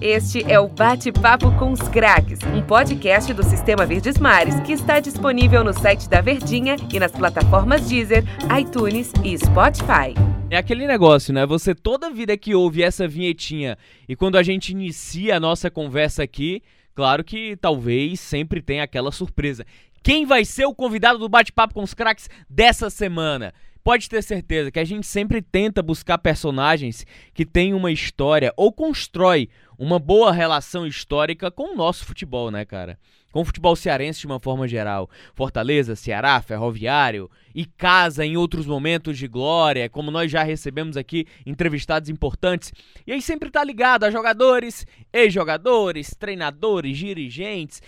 Este é o Bate-Papo com os Craques, um podcast do Sistema Verdes Mares que está disponível no site da Verdinha e nas plataformas Deezer, iTunes e Spotify. É aquele negócio, né? Você toda vida que ouve essa vinhetinha e quando a gente inicia a nossa conversa aqui, claro que talvez sempre tenha aquela surpresa. Quem vai ser o convidado do Bate-Papo com os Craques dessa semana? Pode ter certeza que a gente sempre tenta buscar personagens que têm uma história ou constrói uma boa relação histórica com o nosso futebol, né, cara? Com o futebol cearense de uma forma geral. Fortaleza, Ceará, Ferroviário e casa em outros momentos de glória, como nós já recebemos aqui entrevistados importantes. E aí sempre tá ligado a jogadores, ex-jogadores, treinadores, dirigentes,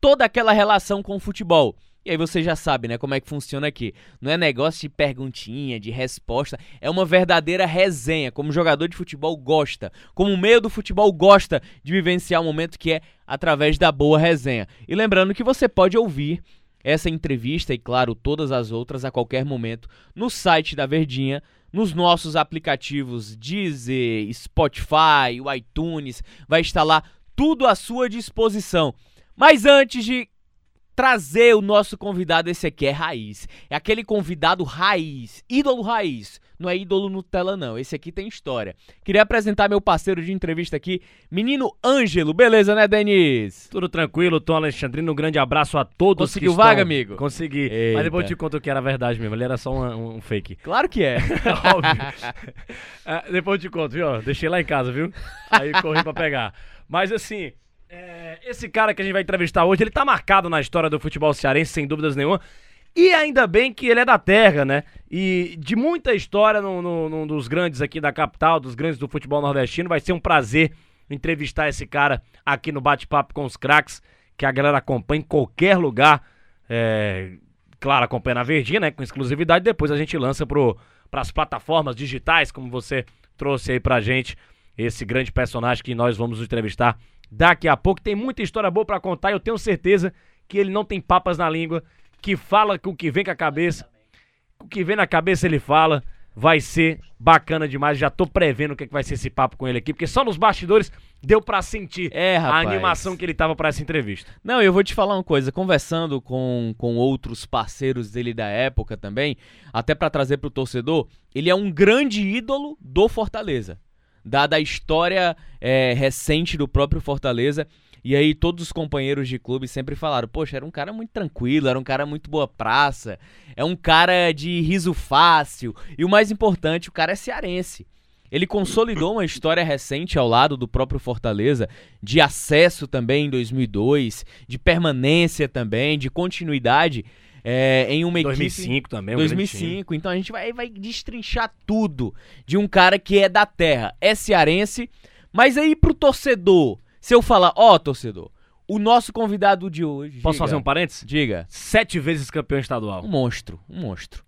toda aquela relação com o futebol. E aí você já sabe, né, como é que funciona aqui. Não é negócio de perguntinha, de resposta, é uma verdadeira resenha, como o jogador de futebol gosta, como o meio do futebol gosta de vivenciar um momento que é através da boa resenha. E lembrando que você pode ouvir essa entrevista e, claro, todas as outras a qualquer momento no site da Verdinha, nos nossos aplicativos Deezer, Spotify, o iTunes, vai estar lá tudo à sua disposição. Mas antes de trazer o nosso convidado. Esse aqui é raiz. É aquele convidado raiz, ídolo raiz. Não é ídolo Nutella, não. Esse aqui tem história. Queria apresentar meu parceiro de entrevista aqui, menino Ângelo. Beleza, né, Denis? Tudo tranquilo, Tom Alexandrino. Um grande abraço a todos Conseguiu vaga, amigo? Consegui. Eita. Mas depois eu te conto que era verdade mesmo. Ele era só um, um fake. Claro que é. Óbvio. é, depois eu te conto, viu? Deixei lá em casa, viu? Aí corri pra pegar. Mas assim, é, esse cara que a gente vai entrevistar hoje, ele tá marcado na história do futebol cearense, sem dúvidas nenhuma. E ainda bem que ele é da terra, né? E de muita história num, num, dos grandes aqui da capital, dos grandes do futebol nordestino. Vai ser um prazer entrevistar esse cara aqui no Bate-Papo com os Craques, que a galera acompanha em qualquer lugar. É, claro, acompanha na Verdinha, né? Com exclusividade. Depois a gente lança para as plataformas digitais, como você trouxe aí pra gente. Esse grande personagem que nós vamos entrevistar daqui a pouco. Tem muita história boa para contar e eu tenho certeza que ele não tem papas na língua, que fala com o que vem com a cabeça. O que vem na cabeça ele fala. Vai ser bacana demais. Já tô prevendo o que, é que vai ser esse papo com ele aqui, porque só nos bastidores deu para sentir é, a animação que ele tava para essa entrevista. Não, eu vou te falar uma coisa, conversando com, com outros parceiros dele da época também, até para trazer pro torcedor, ele é um grande ídolo do Fortaleza dada a história é, recente do próprio Fortaleza. E aí todos os companheiros de clube sempre falaram: "Poxa, era um cara muito tranquilo, era um cara muito boa praça, é um cara de riso fácil e o mais importante, o cara é cearense". Ele consolidou uma história recente ao lado do próprio Fortaleza, de acesso também em 2002, de permanência também, de continuidade é, em uma 2005 equipe... também. 2005. Então a gente vai, vai destrinchar tudo de um cara que é da terra, é cearense. Mas aí pro torcedor, se eu falar, ó, oh, torcedor, o nosso convidado de hoje. Posso diga, fazer um parênteses? Diga. Sete vezes campeão estadual. Um monstro, um monstro.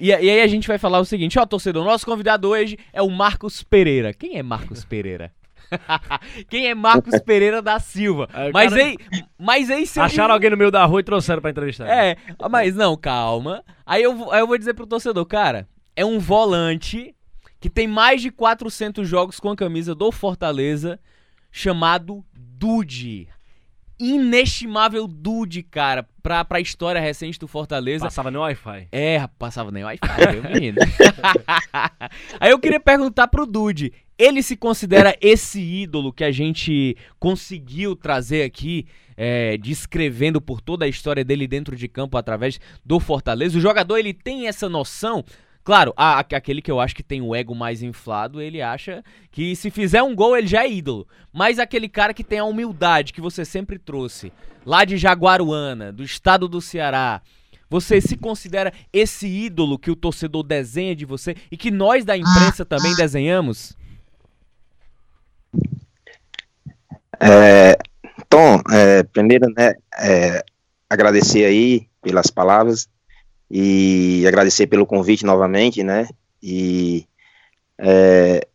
E, e, aí a gente vai falar o seguinte, ó, torcedor, nosso convidado hoje é o Marcos Pereira. Quem é Marcos Pereira? Quem é Marcos Pereira da Silva? Aí, mas, cara... aí, mas aí se Acharam alguém no meio da rua e trouxeram pra entrevistar. É, mas não, calma. Aí eu, aí eu vou dizer pro torcedor, cara, é um volante que tem mais de 400 jogos com a camisa do Fortaleza, chamado Dude inestimável dude, cara, pra, pra história recente do Fortaleza. Passava nem Wi-Fi. É, passava nem Wi-Fi, meu menino. Aí eu queria perguntar pro Dude, ele se considera esse ídolo que a gente conseguiu trazer aqui, é, descrevendo por toda a história dele dentro de campo através do Fortaleza? O jogador, ele tem essa noção Claro, a, aquele que eu acho que tem o ego mais inflado, ele acha que se fizer um gol ele já é ídolo. Mas aquele cara que tem a humildade que você sempre trouxe, lá de Jaguaruana, do estado do Ceará, você se considera esse ídolo que o torcedor desenha de você e que nós da imprensa também desenhamos? É, Tom, é, primeiro, né, é, agradecer aí pelas palavras e agradecer pelo convite novamente, né? E é,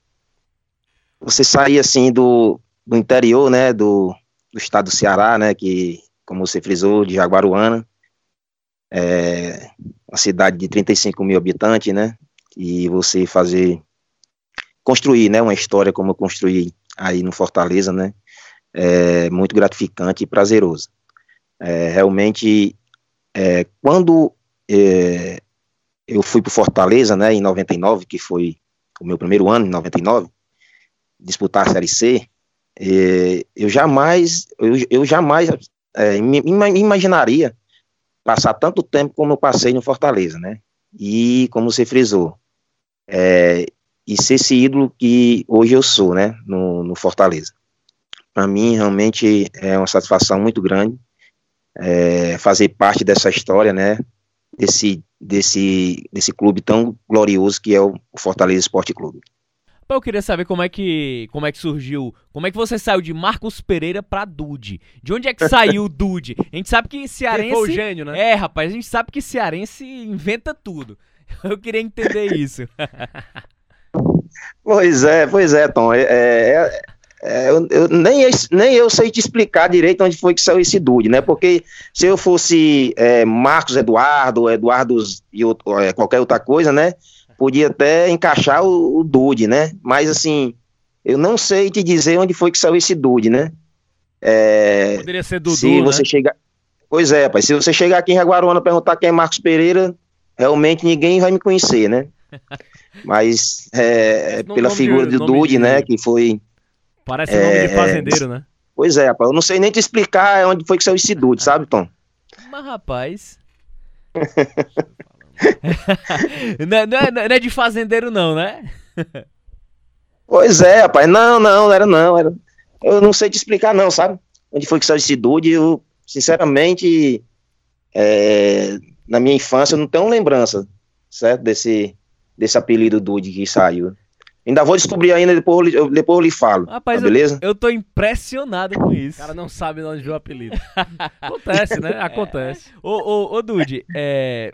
você sair assim do, do interior, né? Do, do estado do Ceará, né? Que, como você frisou, de Jaguaruana, é uma cidade de 35 mil habitantes, né? E você fazer construir, né? Uma história como eu construí aí no Fortaleza, né? É muito gratificante e prazeroso. É, realmente, é, quando é, eu fui para Fortaleza, né, em 99, que foi o meu primeiro ano, em 99, disputar a Série C, é, eu jamais, eu, eu jamais é, me, me imaginaria passar tanto tempo como eu passei no Fortaleza, né? E como você frisou, é, e ser esse ídolo que hoje eu sou, né? No, no Fortaleza. Para mim, realmente é uma satisfação muito grande é, fazer parte dessa história, né? Desse, desse, desse clube tão glorioso que é o Fortaleza Esporte Clube. Eu queria saber como é que como é que surgiu, como é que você saiu de Marcos Pereira pra Dude? De onde é que saiu o Dude? A gente sabe que cearense foi o gênio, né? É, rapaz, a gente sabe que cearense inventa tudo. Eu queria entender isso. pois é, pois é, Tom. É, é, é, eu, eu, nem, eu, nem eu sei te explicar direito onde foi que saiu esse Dude, né? Porque se eu fosse é, Marcos Eduardo, Eduardo e outro, é, qualquer outra coisa, né? podia até encaixar o, o Dude, né? Mas assim, eu não sei te dizer onde foi que saiu esse Dude, né? É, Poderia ser Dudu, se você né? chegar, Pois é, pai, se você chegar aqui em Jaguaruana perguntar quem é Marcos Pereira, realmente ninguém vai me conhecer, né? Mas é, pela figura de, do Dude, de... né, que foi... Parece é, nome de fazendeiro, né? Pois é, rapaz, eu não sei nem te explicar onde foi que saiu esse Dude, sabe, Tom? Mas, rapaz... não, não, é, não, é de fazendeiro, não, né? pois é, rapaz. Não, não, era não. Era... Eu não sei te explicar, não, sabe? Onde foi que saiu esse Dude? Eu, sinceramente, é... na minha infância, eu não tenho lembrança, certo? Desse, desse apelido Dude que saiu. Ainda vou descobrir ainda, depois eu, depois eu lhe falo. Rapaz, tá beleza? Eu, eu tô impressionado com isso. O cara não sabe de onde veio o apelido. Acontece, né? Acontece. Ô, ô, ô Dude, é,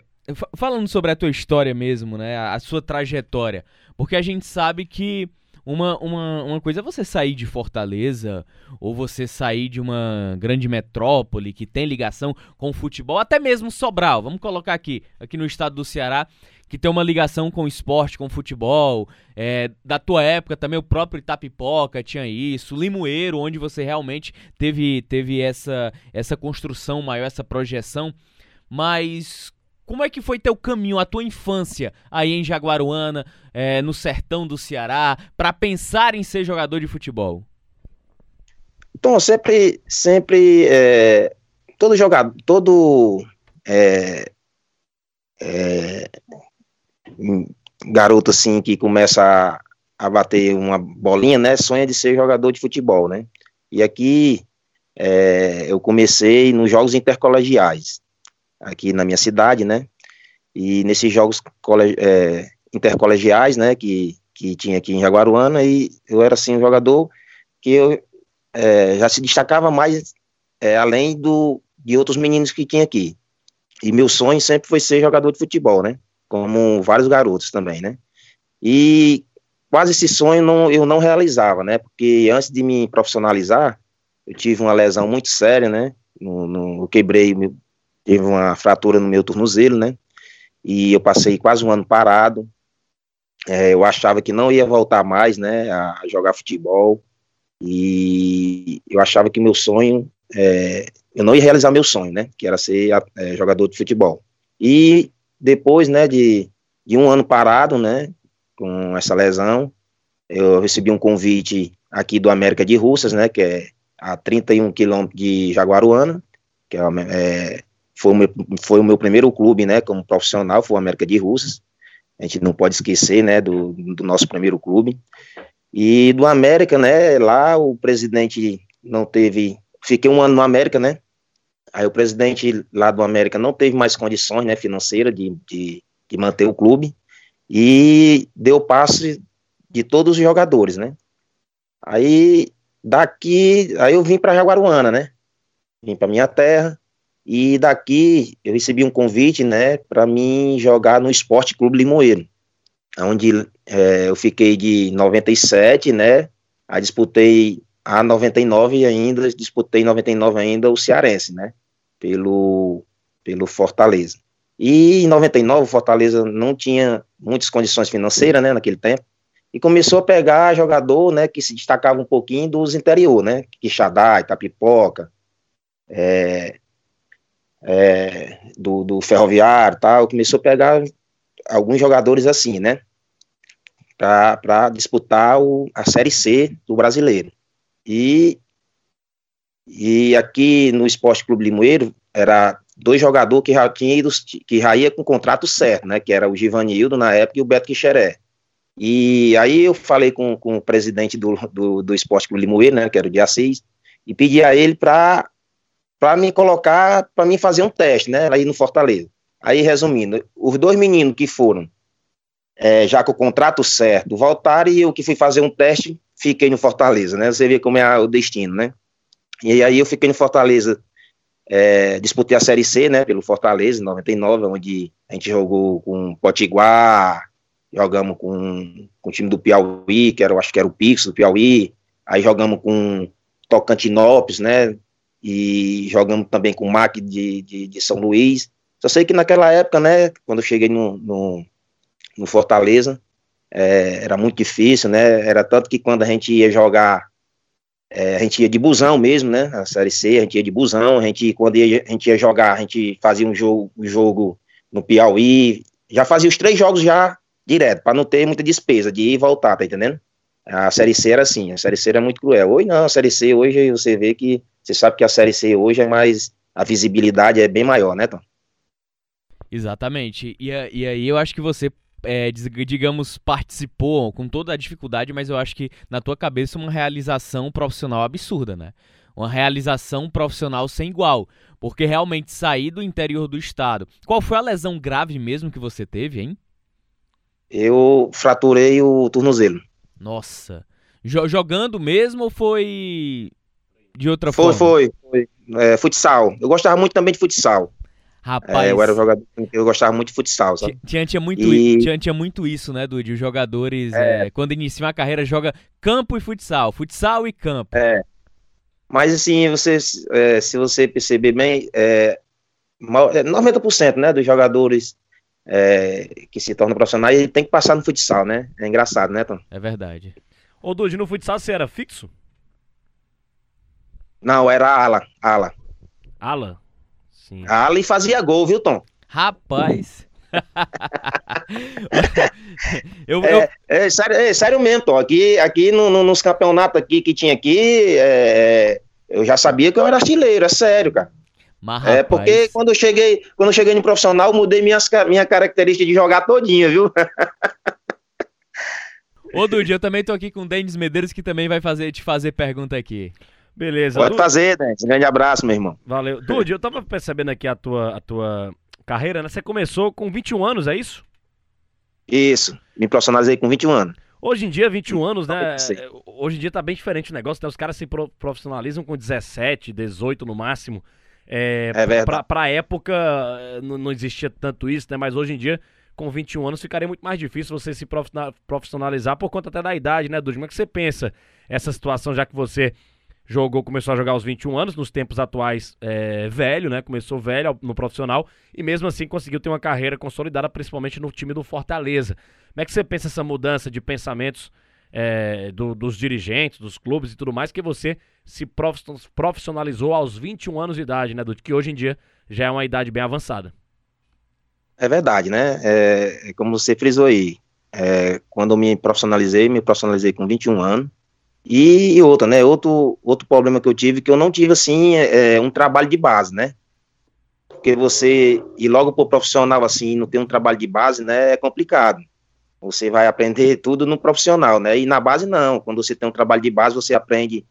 Falando sobre a tua história mesmo, né? A sua trajetória. Porque a gente sabe que uma, uma, uma coisa é você sair de Fortaleza ou você sair de uma grande metrópole que tem ligação com o futebol, até mesmo Sobral, vamos colocar aqui, aqui no estado do Ceará, que tem uma ligação com esporte, com futebol. É, da tua época também o próprio Itapipoca tinha isso, Limoeiro, onde você realmente teve, teve essa, essa construção maior, essa projeção. Mas como é que foi teu caminho, a tua infância aí em Jaguaruana, é, no sertão do Ceará, para pensar em ser jogador de futebol? Então, sempre, sempre, é, todo jogador, todo é, é, garoto assim que começa a, a, bater uma bolinha, né, sonha de ser jogador de futebol, né? E aqui é, eu comecei nos jogos intercolegiais aqui na minha cidade, né? E nesses jogos é, intercolegiais, né, que, que tinha aqui em Jaguaruana, e eu era, assim, um jogador que eu é, já se destacava mais é, além do, de outros meninos que tinha aqui. E meu sonho sempre foi ser jogador de futebol, né? Como vários garotos também, né? E quase esse sonho não, eu não realizava, né? Porque antes de me profissionalizar, eu tive uma lesão muito séria, né? No, no, eu quebrei teve uma fratura no meu tornozelo, né? E eu passei quase um ano parado. É, eu achava que não ia voltar mais, né, a jogar futebol. E eu achava que meu sonho, é, eu não ia realizar meu sonho, né, que era ser é, jogador de futebol. E depois, né, de, de um ano parado, né, com essa lesão, eu recebi um convite aqui do América de Russas, né, que é a 31 quilômetros de Jaguaruana, que é, é foi o, meu, foi o meu primeiro clube, né, como profissional, foi o América de Russas. A gente não pode esquecer, né, do, do nosso primeiro clube. E do América, né, lá o presidente não teve, fiquei um ano no América, né, aí o presidente lá do América não teve mais condições, né, financeiras de, de, de manter o clube e deu passe de todos os jogadores, né. Aí daqui, aí eu vim para Jaguaruana, né, vim para minha terra, e daqui eu recebi um convite, né, para mim jogar no Esporte Clube Limoeiro, onde é, eu fiquei de 97, né, aí disputei a 99 ainda, disputei 99 ainda o Cearense, né, pelo, pelo Fortaleza. E em 99 o Fortaleza não tinha muitas condições financeiras, né, naquele tempo, e começou a pegar jogador, né, que se destacava um pouquinho dos interior, né, Quixadá, Itapipoca, é, é, do, do Ferroviário tal, começou a pegar alguns jogadores assim, né, para disputar o, a Série C do brasileiro. E, e aqui no Esporte Clube Limoeiro, era dois jogadores que já tinha ido, que já ia com contrato certo, né, que era o Givanildo na época e o Beto Quixeré. E aí eu falei com, com o presidente do, do, do Esporte Clube Limoeiro, né, que era o de e pedi a ele para para me colocar, para mim fazer um teste, né, aí no Fortaleza. Aí, resumindo, os dois meninos que foram, é, já com o contrato certo, voltaram e eu que fui fazer um teste, fiquei no Fortaleza, né, você vê como é o destino, né. E aí eu fiquei no Fortaleza, é, disputei a Série C, né, pelo Fortaleza, em 99, onde a gente jogou com Potiguar, jogamos com, com o time do Piauí, que era, acho que era o Pix do Piauí, aí jogamos com Tocantinópolis, né, e jogamos também com o MAC de, de, de, São Luís. Só sei que naquela época, né, quando eu cheguei no, no, no Fortaleza, é, era muito difícil, né, era tanto que quando a gente ia jogar, é, a gente ia de busão mesmo, né, a Série C, a gente ia de busão, a gente, quando ia, a gente ia jogar, a gente fazia um jogo, um jogo no Piauí, já fazia os três jogos já direto, para não ter muita despesa de ir e voltar, tá entendendo? A Série C era assim, a Série C era muito cruel. Hoje não, a Série C hoje você vê que, você sabe que a Série C hoje é mais, a visibilidade é bem maior, né, Tom? Exatamente, e, e aí eu acho que você é, digamos, participou com toda a dificuldade, mas eu acho que na tua cabeça uma realização profissional absurda, né? Uma realização profissional sem igual, porque realmente sair do interior do estado. Qual foi a lesão grave mesmo que você teve, hein? eu fraturei o tornozelo. Nossa. jogando mesmo ou foi de outra foi, forma? Foi, foi. É, futsal. Eu gostava muito também de futsal. Rapaz. É, eu era jogador, eu gostava muito de futsal, sabe? Tinha, tinha, muito, e... tinha, tinha muito isso, né, Dude? Os jogadores, é... É, quando iniciam a carreira, joga campo e futsal. Futsal e campo. É. Mas assim, você, é, se você perceber bem, é, 90% né, dos jogadores que se torna profissional, ele tem que passar no futsal, né? É engraçado, né, Tom? É verdade. Ô, Dude, no futsal você era fixo? Não, era ala, ala. Ala? Sim. Ala e fazia gol, viu, Tom? Rapaz. eu, eu... É, é, sério, é, sério mesmo, Tom. Aqui, aqui no, no, nos campeonatos aqui que tinha aqui, é, eu já sabia que eu era artilheiro, é sério, cara. Mas, é porque quando eu cheguei, quando eu cheguei no profissional, mudei minhas, minha característica de jogar todinha, viu? Ô, Dude, eu também tô aqui com o Denis Medeiros, que também vai fazer, te fazer pergunta aqui. Beleza. Pode Dude. fazer, Denis. Um grande abraço, meu irmão. Valeu. Dude, eu tava percebendo aqui a tua, a tua carreira, né? Você começou com 21 anos, é isso? Isso. Me profissionalizei com 21 anos. Hoje em dia, 21 anos, né? Hoje em dia tá bem diferente o negócio, né? Os caras se profissionalizam com 17, 18 no máximo. É, é pra, pra época não, não existia tanto isso, né? Mas hoje em dia, com 21 anos, ficaria muito mais difícil você se profissionalizar por conta até da idade, né, Dudu? Como é que você pensa essa situação, já que você jogou, começou a jogar aos 21 anos, nos tempos atuais, é, velho, né? Começou velho no profissional e mesmo assim conseguiu ter uma carreira consolidada, principalmente no time do Fortaleza. Como é que você pensa essa mudança de pensamentos é, do, dos dirigentes, dos clubes e tudo mais, que você se profissionalizou aos 21 anos de idade, né? Que hoje em dia já é uma idade bem avançada. É verdade, né? É, é como você frisou aí. É, quando eu me profissionalizei, me profissionalizei com 21 anos. E, e outra, né? Outro, outro problema que eu tive, que eu não tive, assim, é, é um trabalho de base, né? Porque você ir logo pro profissional, assim, não ter um trabalho de base, né? É complicado. Você vai aprender tudo no profissional, né? E na base não. Quando você tem um trabalho de base, você aprende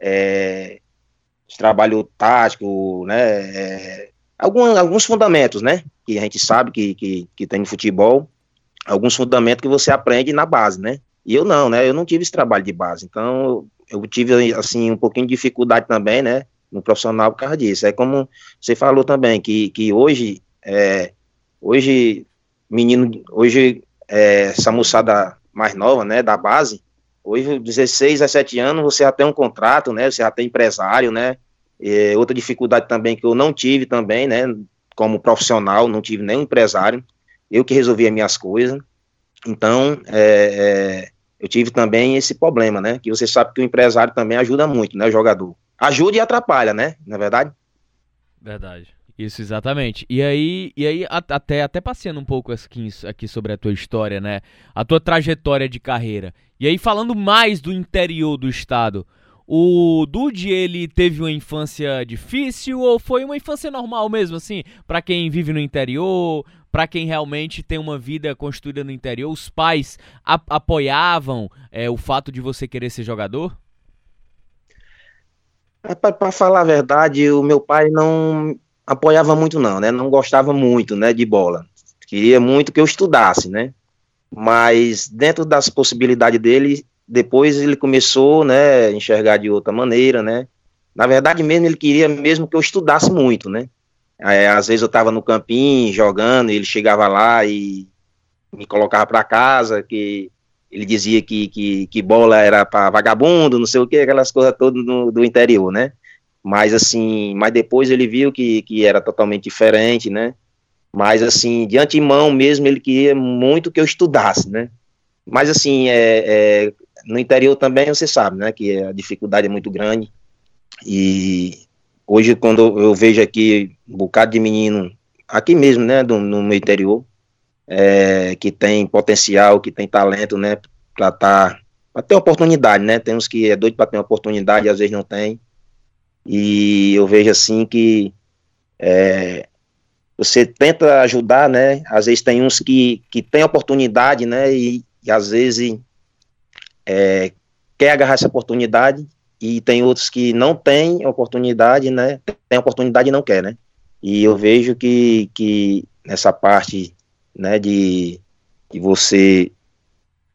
é, trabalho tático, né? É, alguns, alguns fundamentos, né? Que a gente sabe que, que, que tem no futebol, alguns fundamentos que você aprende na base, né? E eu não, né? Eu não tive esse trabalho de base. Então, eu tive, assim, um pouquinho de dificuldade também, né? No profissional por causa disso. É como você falou também, que, que hoje, é, hoje, menino, hoje é, essa moçada mais nova, né, da base, hoje, 16 a 17 anos, você já tem um contrato, né, você já tem empresário, né, e outra dificuldade também que eu não tive também, né, como profissional, não tive nenhum empresário, eu que resolvia minhas coisas, então, é, é, eu tive também esse problema, né? Que você sabe que o empresário também ajuda muito, né? O jogador. Ajuda e atrapalha, né? Na é verdade? Verdade. Isso, exatamente. E aí, e aí até, até passeando um pouco aqui, aqui sobre a tua história, né? A tua trajetória de carreira. E aí, falando mais do interior do estado, o Dude, ele teve uma infância difícil ou foi uma infância normal mesmo, assim? para quem vive no interior, para quem realmente tem uma vida construída no interior, os pais apoiavam é, o fato de você querer ser jogador? É, para falar a verdade, o meu pai não apoiava muito não, né? Não gostava muito, né, de bola. Queria muito que eu estudasse, né? Mas dentro das possibilidades dele, depois ele começou, né, a enxergar de outra maneira, né? Na verdade mesmo ele queria mesmo que eu estudasse muito, né? É, às vezes eu estava no campinho jogando, ele chegava lá e me colocava para casa, que ele dizia que, que, que bola era para vagabundo, não sei o que, aquelas coisas todas do, do interior, né? Mas assim, mas depois ele viu que, que era totalmente diferente, né? Mas assim, de antemão mesmo, ele queria muito que eu estudasse, né? Mas assim, é, é, no interior também você sabe, né? Que a dificuldade é muito grande. E hoje, quando eu vejo aqui um bocado de menino, aqui mesmo, né? Do, no meu interior, é, que tem potencial, que tem talento, né? Para tá, pra ter oportunidade, né? Tem uns que é doido para ter oportunidade às vezes não tem. E eu vejo assim que é, você tenta ajudar, né? Às vezes tem uns que, que tem oportunidade, né? E, e às vezes é, quer agarrar essa oportunidade e tem outros que não têm oportunidade, né? Tem oportunidade e não quer, né? E eu vejo que, que nessa parte, né, de, de você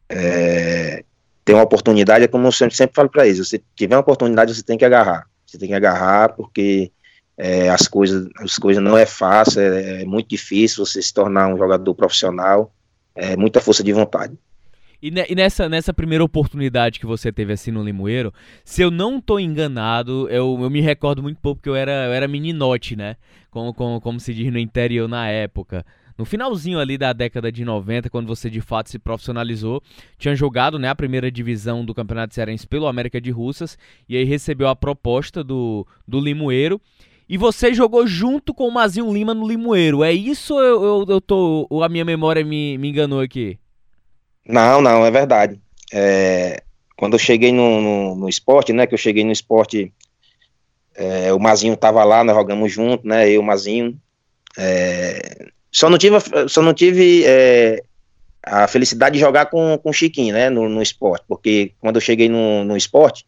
é, ter uma oportunidade, é como eu sempre, sempre falo para eles, você tiver uma oportunidade, você tem que agarrar. Você tem que agarrar porque é, as coisas as coisas não é fácil, é, é, muito difícil você se tornar um jogador profissional, é muita força de vontade. E, ne, e, nessa, nessa primeira oportunidade que você teve assim no Limoeiro, se eu não tô enganado, eu, eu me recordo muito pouco porque eu era, eu era meninote, né? Como, como, como se diz no interior na época no finalzinho ali da década de 90, quando você de fato se profissionalizou, tinha jogado né, a primeira divisão do Campeonato Cearense pelo América de Russas e aí recebeu a proposta do, do Limoeiro. E você jogou junto com o Mazinho Lima no Limoeiro. É isso ou eu, eu, eu tô, a minha memória me, me enganou aqui? Não, não, é verdade. É, quando eu cheguei no, no, no, esporte, né, que eu cheguei no esporte, é, o Mazinho tava lá, nós jogamos junto, né, eu o Mazinho. É, só não tive, só não tive é, a felicidade de jogar com, com o Chiquinho, né, no, no esporte, porque quando eu cheguei no, no esporte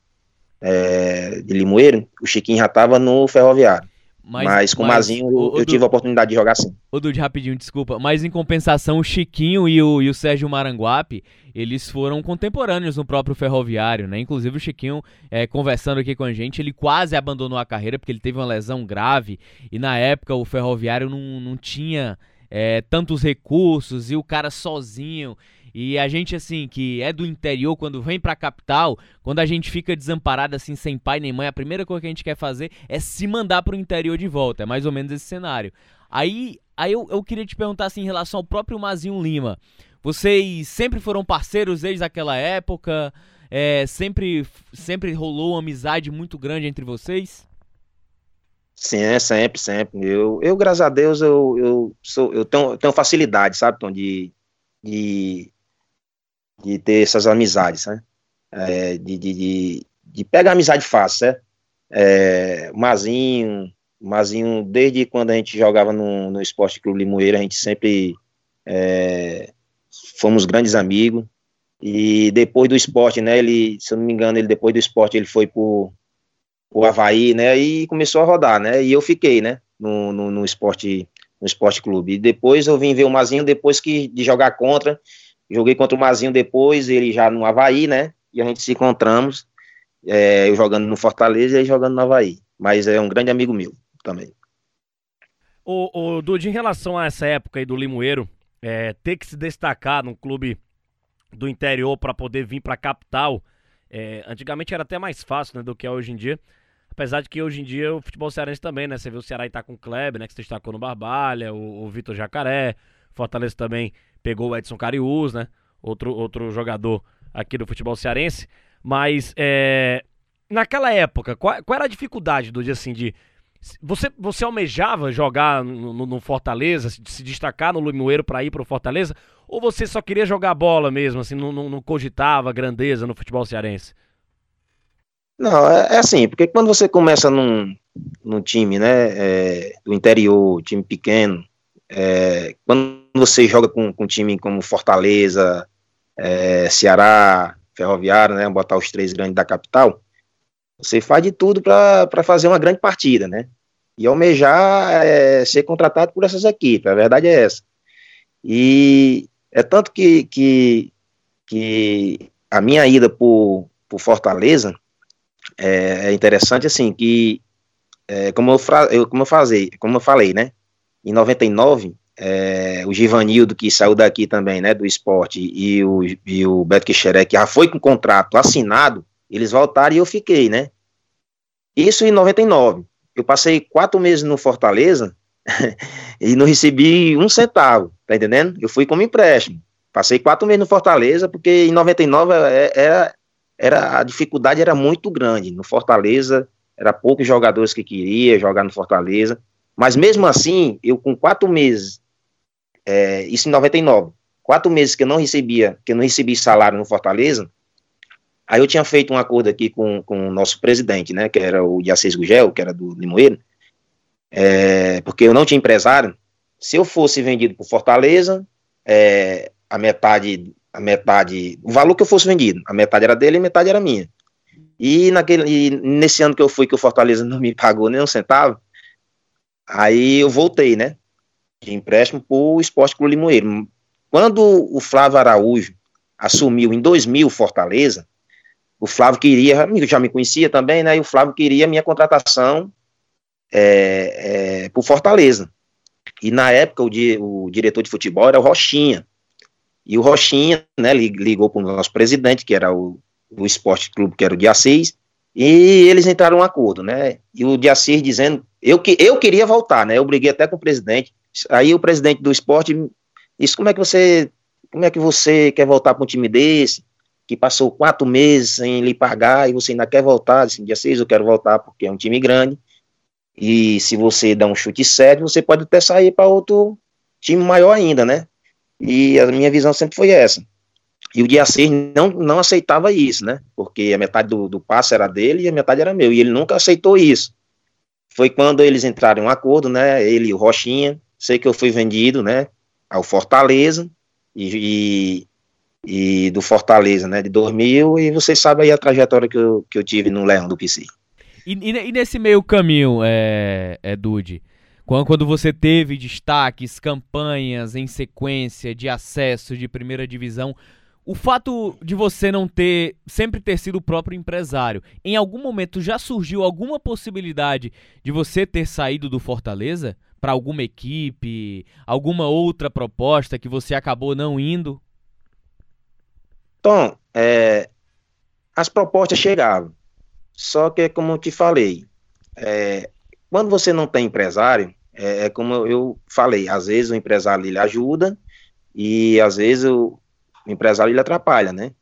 é, de Limoeiro, o Chiquinho já estava no Ferroviário. Mas, mas com o Mazinho eu, eu tive a oportunidade de jogar sim. Ô Dude, rapidinho, desculpa. Mas em compensação, o Chiquinho e o, e o Sérgio Maranguape, eles foram contemporâneos no próprio Ferroviário, né? Inclusive o Chiquinho, é, conversando aqui com a gente, ele quase abandonou a carreira porque ele teve uma lesão grave. E na época o Ferroviário não, não tinha é, tantos recursos e o cara sozinho. E a gente, assim, que é do interior, quando vem pra capital, quando a gente fica desamparado, assim, sem pai nem mãe, a primeira coisa que a gente quer fazer é se mandar pro interior de volta. É mais ou menos esse cenário. Aí, aí eu, eu queria te perguntar, assim, em relação ao próprio Mazinho Lima. Vocês sempre foram parceiros desde aquela época? É, sempre, sempre rolou uma amizade muito grande entre vocês? Sim, é sempre, sempre. Eu, eu graças a Deus, eu, eu, sou, eu tenho, tenho facilidade, sabe, Tom, de, de, de ter essas amizades, né? É, de, de, de, de, pegar amizade fácil, né? É, Mazinho, Mazinho, desde quando a gente jogava no, no Esporte Clube Limoeiro, a gente sempre é, fomos grandes amigos. E depois do esporte, né? Ele, se eu não me engano, ele depois do esporte ele foi por o Havaí, né? E começou a rodar, né? E eu fiquei, né? No, no, no esporte no esporte clube. E depois eu vim ver o Mazinho depois que de jogar contra. Joguei contra o Mazinho depois, ele já no Havaí, né? E a gente se encontramos, é, eu jogando no Fortaleza e ele jogando no Havaí. Mas é um grande amigo meu também. O, o Dude, em relação a essa época aí do Limoeiro, é, ter que se destacar num clube do interior para poder vir para a capital, é, antigamente era até mais fácil né, do que é hoje em dia. Apesar de que hoje em dia o futebol cearense também, né? Você vê o Ceará tá com o Kleber, né? Que se destacou no Barbalha, o, o Vitor Jacaré. Fortaleza também pegou o Edson Cariús, né? Outro, outro jogador aqui do futebol cearense, mas é, naquela época, qual, qual, era a dificuldade do dia assim de você, você almejava jogar no, no, Fortaleza, se destacar no Limoeiro para ir para o Fortaleza? Ou você só queria jogar bola mesmo, assim, não, não, não cogitava grandeza no futebol cearense? Não, é, é, assim, porque quando você começa num, num time, né, é, do interior, time pequeno, é, quando você joga com, com um time como Fortaleza, é, Ceará, Ferroviário, né, botar os três grandes da capital, você faz de tudo para fazer uma grande partida, né? E almejar é, ser contratado por essas equipes, a verdade é essa. E é tanto que, que, que a minha ida por, por Fortaleza é, é interessante, assim, que é, como, eu, eu, como, eu fazei, como eu falei, né? Em 99, é, o Givanildo, que saiu daqui também, né, do esporte, e o, e o Beto Quixeré, que já foi com contrato assinado, eles voltaram e eu fiquei, né? Isso em 99. Eu passei quatro meses no Fortaleza e não recebi um centavo, tá entendendo? Eu fui como empréstimo. Passei quatro meses no Fortaleza, porque em 99 é, era, era, a dificuldade era muito grande. No Fortaleza, era poucos jogadores que queria jogar no Fortaleza. Mas mesmo assim, eu com quatro meses, é, isso em 99, quatro meses que eu não recebia, que eu não recebi salário no Fortaleza, Aí eu tinha feito um acordo aqui com, com o nosso presidente, né, que era o Diacis Gugel, que era do Limoeiro, é, porque eu não tinha empresário. Se eu fosse vendido por Fortaleza, é, a metade, a metade, o valor que eu fosse vendido, a metade era dele e metade era minha. E, naquele, e nesse ano que eu fui, que o Fortaleza não me pagou nem um centavo, aí eu voltei, né, de empréstimo para o Esporte Clube Limoeiro. Quando o Flávio Araújo assumiu em 2000 Fortaleza, o Flávio queria, já me conhecia também, né? E o Flávio queria minha contratação é, é, por Fortaleza. E na época o, di, o, diretor de futebol era o Rochinha. E o Rochinha, né, ligou para o nosso presidente, que era o, o Esporte Clube, que era o dia 6, e eles entraram em um acordo, né? E o dia 6 dizendo, eu, que, eu queria voltar, né? Eu briguei até com o presidente. Aí o presidente do esporte disse, como é que você, como é que você quer voltar para um time desse? que passou quatro meses sem lhe pagar e você ainda quer voltar, assim, dia 6 eu quero voltar porque é um time grande, e se você dá um chute sério, você pode até sair para outro time maior ainda, né? E a minha visão sempre foi essa. E o dia 6 não, não aceitava isso, né? Porque a metade do, do passe era dele e a metade era meu, e ele nunca aceitou isso. Foi quando eles entraram em um acordo, né? Ele e o Rochinha, sei que eu fui vendido, né? Ao Fortaleza, e, e do Fortaleza, né, de 2000, e vocês sabem aí a trajetória que eu, que eu tive no Leão do PC. E, e, e nesse meio caminho, é, é Dude, quando, quando você teve destaques, campanhas em sequência de acesso de primeira divisão, o fato de você não ter sempre ter sido o próprio empresário, em algum momento já surgiu alguma possibilidade de você ter saído do Fortaleza para alguma equipe, alguma outra proposta que você acabou não indo? Então, é, as propostas chegavam. Só que, como eu te falei, é, quando você não tem empresário, é, é, como eu falei, às vezes o empresário ele ajuda e às vezes o, o empresário ele atrapalha, né?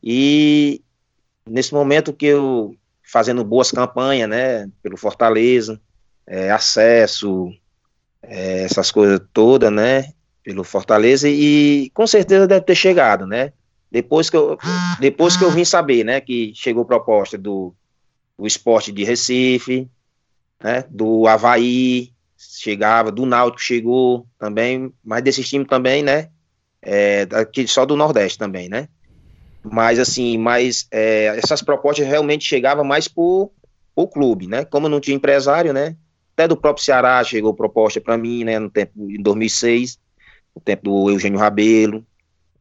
E nesse momento que eu fazendo boas campanhas, né, pelo Fortaleza, é, acesso, é, essas coisas todas, né, pelo Fortaleza e com certeza deve ter chegado, né? Depois que eu, depois que eu vim saber, né, que chegou proposta do, do esporte de Recife, né, do Havaí, chegava, do Náutico chegou também, mas desses times também, né, é, daqui, só do Nordeste também, né, mas assim, mas é, essas propostas realmente chegavam mais por o clube, né, como não tinha empresário, né, até do próprio Ceará chegou proposta para mim, né, no tempo, em 2006, no tempo do Eugênio Rabelo,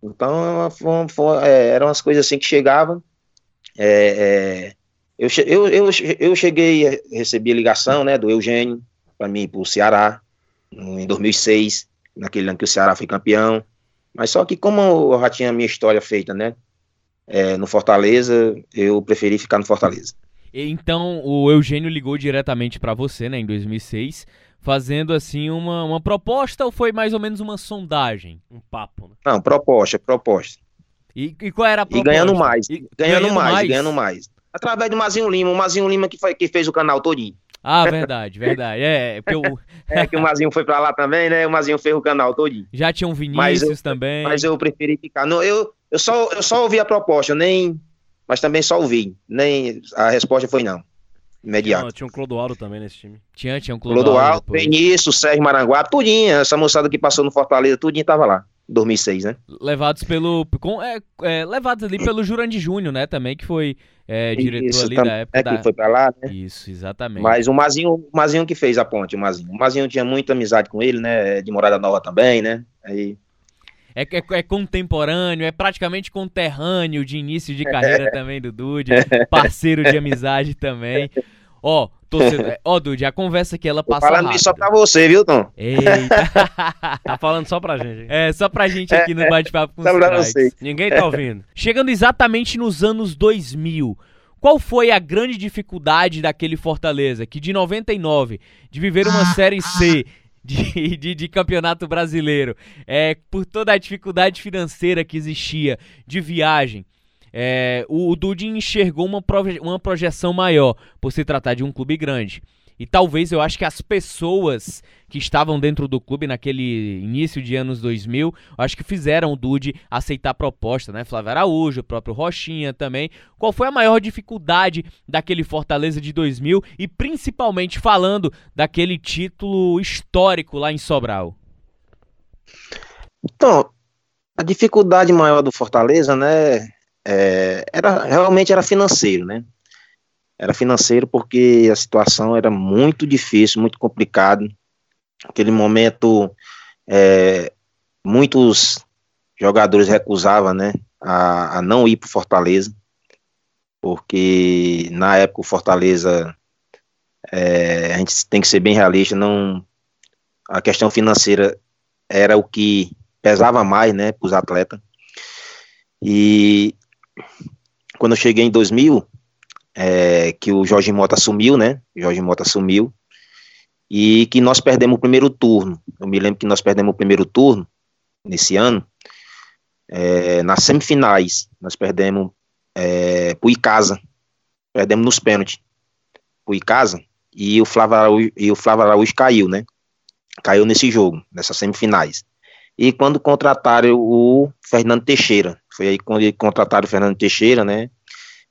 então, foi, foi, é, eram as coisas assim que chegavam. É, é, eu, eu, eu, eu cheguei a receber ligação né, do Eugênio para mim para o Ceará, em 2006, naquele ano que o Ceará foi campeão. Mas só que, como eu já tinha a minha história feita né, é, no Fortaleza, eu preferi ficar no Fortaleza. Então, o Eugênio ligou diretamente para você né, em 2006 fazendo assim uma, uma proposta ou foi mais ou menos uma sondagem? Um papo? Né? Não, proposta, proposta. E, e qual era a E proposta? ganhando mais, E- ganhando, mais, ganhando mais. Através do Mazinho Lima, o Mazinho Lima que, foi, que fez o canal todinho. Ah, verdade, verdade. É, porque o- É que o Mazinho foi pra lá também, né? O Mazinho fez o canal todinho. já tinha um Mas Vinícius eu- também. Mas eu preferi ficar. Não, eu, eu, só, eu só ouvi a proposta, eu nem. Mas também só ouvi. Nem, a resposta foi não. Imediato. Tinha, tinha um Clodoaldo também nesse time. Tinha, tinha um Clodoaldo Clodoaldo. Vinícius, Sérgio Maranguape, tudinho. Essa moçada que passou no Fortaleza, tudinho tava lá. 2006, né? Levados pelo. Com, é, é, levados ali pelo Jurandir Júnior, né? Também, que foi é, diretor Isso, ali tam- da época É da. que foi pra lá, né? Isso, exatamente. Mas o Mazinho, o Mazinho que fez a ponte, o Mazinho. O Mazinho tinha muita amizade com ele, né? De Morada Nova também, né? Aí, É, é, é contemporâneo, é praticamente conterrâneo de início de carreira também do Dude, parceiro de amizade também. Ó, torcedor, ó, Dude, a conversa aqui ela tô passa falando rápido. isso só pra você, viu, Tom? Eita, Tá falando só pra gente. hein? é só pra gente aqui no bate-papo com os. Ninguém tá ouvindo. Chegando exatamente nos anos 2000, qual foi a grande dificuldade daquele Fortaleza, que de 99, de viver uma Série C de, de, de campeonato brasileiro, é, por toda a dificuldade financeira que existia, de viagem, é, o, o Dude enxergou uma, proje- uma projeção maior, por se tratar de um clube grande. E talvez eu acho que as pessoas que estavam dentro do clube naquele início de anos 2000, eu acho que fizeram o Dude aceitar a proposta, né? Flávio Araújo, o próprio Rochinha também. Qual foi a maior dificuldade daquele Fortaleza de 2000 e principalmente falando daquele título histórico lá em Sobral? Então, a dificuldade maior do Fortaleza, né, é, era realmente era financeiro, né? Era financeiro porque a situação era muito difícil, muito complicado. Naquele momento, é, muitos jogadores recusavam, né, a, a não ir para Fortaleza, porque na época o Fortaleza, é, a gente tem que ser bem realista, não, a questão financeira era o que pesava mais, né, para os atletas. E quando eu cheguei em 2000, é, que o Jorge Mota assumiu, né, Jorge Mota assumiu, e que nós perdemos o primeiro turno. Eu me lembro que nós perdemos o primeiro turno nesse ano, é, nas semifinais, nós perdemos é, pro Icasa, perdemos nos pênaltis pro Icasa, e o Flávio Araújo, e o Flávio Araújo caiu, né, caiu nesse jogo, nessas semifinais. E quando contrataram o Fernando Teixeira, foi aí quando contrataram o Fernando Teixeira, né,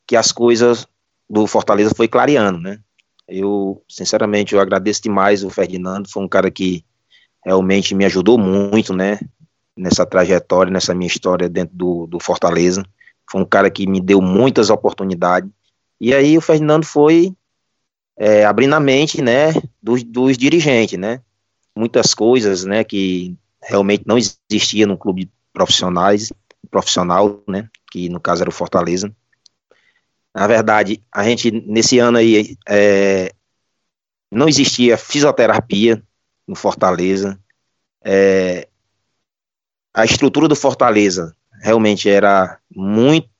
que as coisas do Fortaleza foi clareando, né. Eu, sinceramente, eu agradeço demais o Ferdinando, foi um cara que realmente me ajudou muito, né, nessa trajetória, nessa minha história dentro do, do Fortaleza. Foi um cara que me deu muitas oportunidades. E aí o Ferdinando foi é, abrindo a mente, né, dos, dos dirigentes, né, muitas coisas, né, que realmente não existia no clube profissionais, profissional, né, que no caso era o Fortaleza. Na verdade, a gente, nesse ano aí, é, não existia fisioterapia no Fortaleza, é, a estrutura do Fortaleza realmente era muito,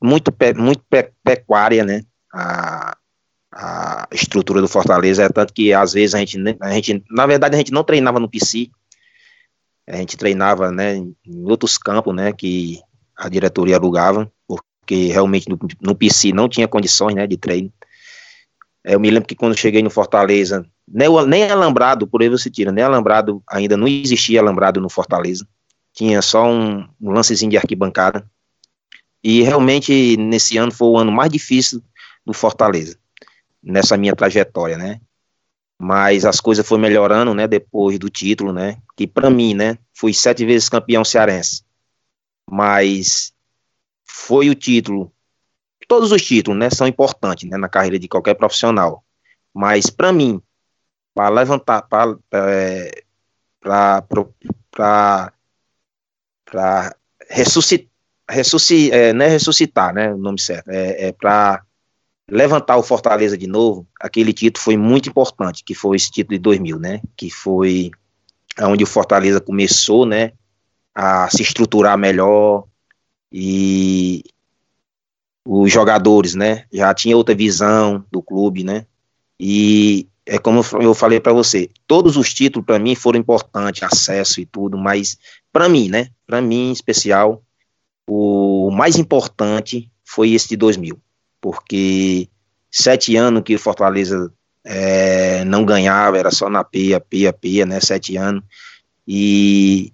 muito, muito pe- pecuária, né, a, a estrutura do Fortaleza, é tanto que às vezes a gente, a gente, na verdade a gente não treinava no PC, a gente treinava, né, em outros campos, né, que a diretoria alugava, porque realmente no, no PC não tinha condições, né, de treino. É, Eu me lembro que quando cheguei no Fortaleza, nem, nem alambrado, por aí você tira, nem alambrado, ainda não existia alambrado no Fortaleza, tinha só um, um lancezinho de arquibancada, e realmente nesse ano foi o ano mais difícil do Fortaleza, nessa minha trajetória, né, mas as coisas foram melhorando, né, depois do título, né, que para mim, né, fui sete vezes campeão cearense, mas foi o título, todos os títulos, né, são importantes, né, na carreira de qualquer profissional, mas para mim, para levantar, para para para ressuscitar, ressusci, é, não é ressuscitar, né, o nome certo, é, é para levantar o Fortaleza de novo, aquele título foi muito importante, que foi esse título de 2000, né, que foi onde o Fortaleza começou, né, a se estruturar melhor e os jogadores, né, já tinha outra visão do clube, né, e é como eu falei para você, todos os títulos para mim foram importantes, acesso e tudo, mas para mim, né, para mim em especial, o mais importante foi esse de 2000, porque sete anos que o Fortaleza é, não ganhava, era só na pia, pia, pia, né, sete anos, e,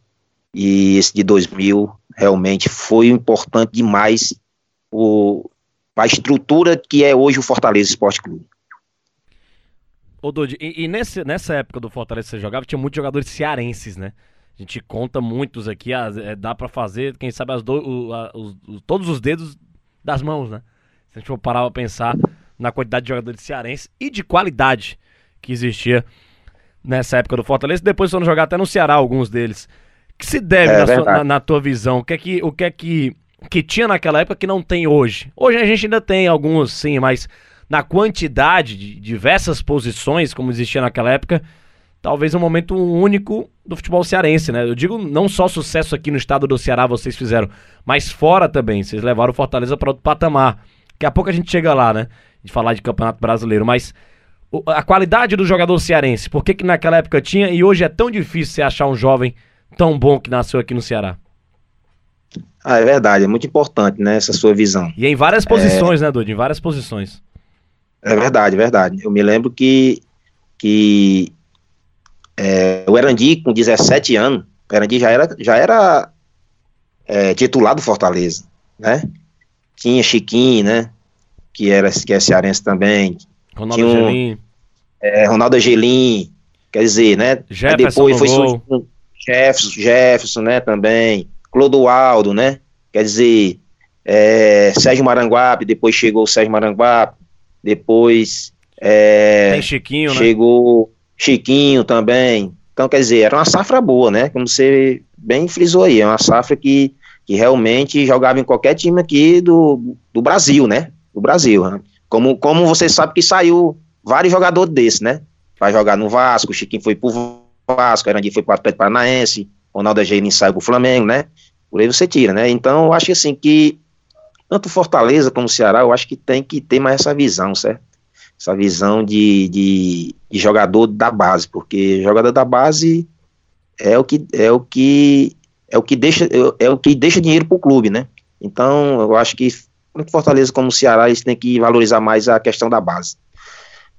e esse de 2000 realmente foi importante demais para a estrutura que é hoje o Fortaleza Esporte Clube. Ô, Dodi, e, e nesse, nessa época do Fortaleza você jogava, tinha muitos jogadores cearenses, né? A gente conta muitos aqui, ah, é, dá para fazer, quem sabe, as do, o, a, os, todos os dedos das mãos, né? Se a gente for parar pra pensar na quantidade de jogadores cearenses e de qualidade que existia nessa época do Fortaleza. Depois foram jogar até no Ceará alguns deles. Que se deve, é, na, sua, na, na, tua visão? O que é que, o que, é que, que tinha naquela época que não tem hoje? Hoje a gente ainda tem alguns, sim, mas na quantidade de diversas posições, como existia naquela época, talvez um momento único do futebol cearense, né? Eu digo não só sucesso aqui no estado do Ceará vocês fizeram, mas fora também. Vocês levaram o Fortaleza para outro patamar. Daqui a pouco a gente chega lá, né? De falar de Campeonato Brasileiro, mas a qualidade do jogador cearense, por que, que naquela época tinha e hoje é tão difícil você achar um jovem tão bom que nasceu aqui no Ceará? Ah, é verdade, é muito importante, né, essa sua visão. E em várias posições, é... né, Dudu? Em várias posições. É verdade, verdade. Eu me lembro que, que é, o Erandi, com 17 anos, o Erandi já era, já era é, titular do Fortaleza, né? Tinha Chiquinho, né? Que, era, que é cearense também. Ronaldo um, Gelim. É, Ronaldo Gelim, quer dizer, né? Jefferson depois foi surgindo Jefferson, Jefferson, né, também. Clodoaldo, né? Quer dizer, é, Sérgio Maranguape, depois chegou o Sérgio Maranguape, depois é, Tem Chiquinho, chegou né? Chiquinho também. Então, quer dizer, era uma safra boa, né? Como você bem frisou aí, é uma safra que, que realmente jogava em qualquer time aqui do, do Brasil, né? Do Brasil. Né? Como, como você sabe que saiu vários jogadores desses, né? Vai jogar no Vasco, o Chiquinho foi pro Vasco, Erandi foi pro Atlético Paranaense, Ronaldo Agerini saiu pro Flamengo, né? Por aí você tira, né? Então, eu acho assim que tanto Fortaleza como Ceará, eu acho que tem que ter mais essa visão, certo? Essa visão de, de, de jogador da base, porque jogador da base é o que é o que é o que deixa é, é o que deixa dinheiro para o clube, né? Então eu acho que tanto Fortaleza como Ceará eles têm que valorizar mais a questão da base.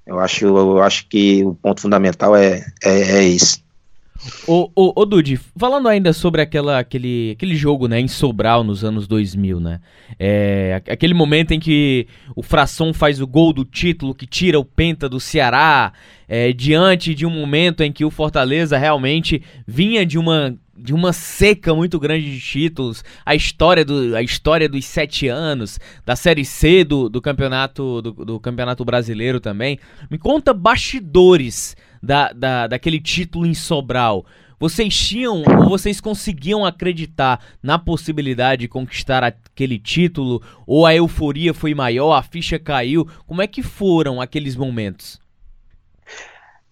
Eu acho eu acho que o ponto fundamental é é, é esse. Ô, ô, ô Dude, falando ainda sobre aquela, aquele, aquele jogo, né, em Sobral nos anos 2000, né? É, aquele momento em que o Fração faz o gol do título que tira o Penta do Ceará, é, diante de um momento em que o Fortaleza realmente vinha de uma de uma seca muito grande de títulos, a história, do, a história dos sete anos, da Série C do, do, campeonato, do, do campeonato brasileiro também. Me conta bastidores da, da, daquele título em Sobral, vocês tinham ou vocês conseguiam acreditar na possibilidade de conquistar aquele título? Ou a euforia foi maior, a ficha caiu? Como é que foram aqueles momentos?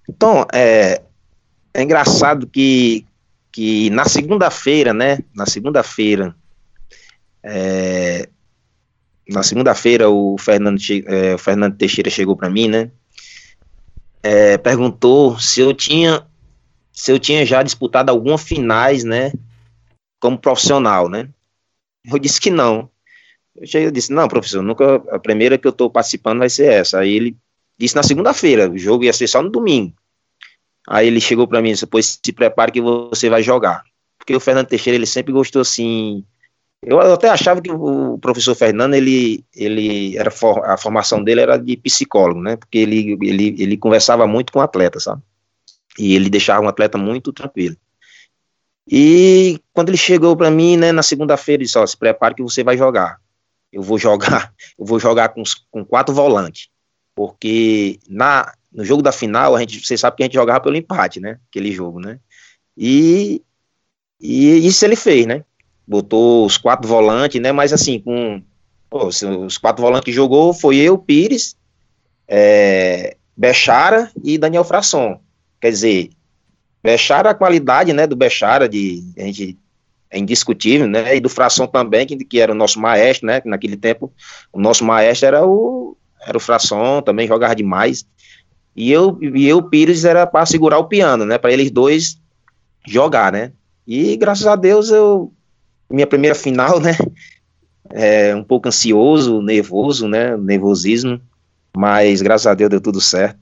Então, é, é engraçado que, que na segunda-feira, né? Na segunda-feira, é, na segunda-feira o Fernando, é, o Fernando Teixeira chegou para mim, né? É, perguntou se eu tinha se eu tinha já disputado alguma finais, né, como profissional, né? Eu disse que não. Eu disse, não, professor, nunca, a primeira que eu estou participando vai ser essa. Aí ele disse na segunda-feira, o jogo ia ser só no domingo. Aí ele chegou para mim e disse, pois se prepare que você vai jogar. Porque o Fernando Teixeira, ele sempre gostou, assim, eu até achava que o professor Fernando, ele, ele era for, a formação dele era de psicólogo, né? Porque ele, ele, ele conversava muito com o atleta, sabe? E ele deixava um atleta muito tranquilo. E quando ele chegou para mim, né, na segunda-feira, ele disse: ó, se prepare que você vai jogar. Eu vou jogar, eu vou jogar com, com quatro volantes. Porque na, no jogo da final, a gente, você sabe que a gente jogava pelo empate, né? Aquele jogo, né? E, e isso ele fez, né? Botou os quatro volantes, né? Mas assim, com pô, os quatro volantes que jogou foi eu, Pires, é, Bechara e Daniel Frasson. Quer dizer, Bechara, a qualidade, né, do Bechara, de, a gente, é indiscutível, né, e do Frasson também, que, que era o nosso maestro, né, naquele tempo, o nosso maestro era o, era o Frasson, também jogava demais, e eu, e eu, Pires, era para segurar o piano, né, para eles dois jogar, né, e graças a Deus eu minha primeira final, né? É, um pouco ansioso, nervoso, né? Nervosismo, mas graças a Deus deu tudo certo.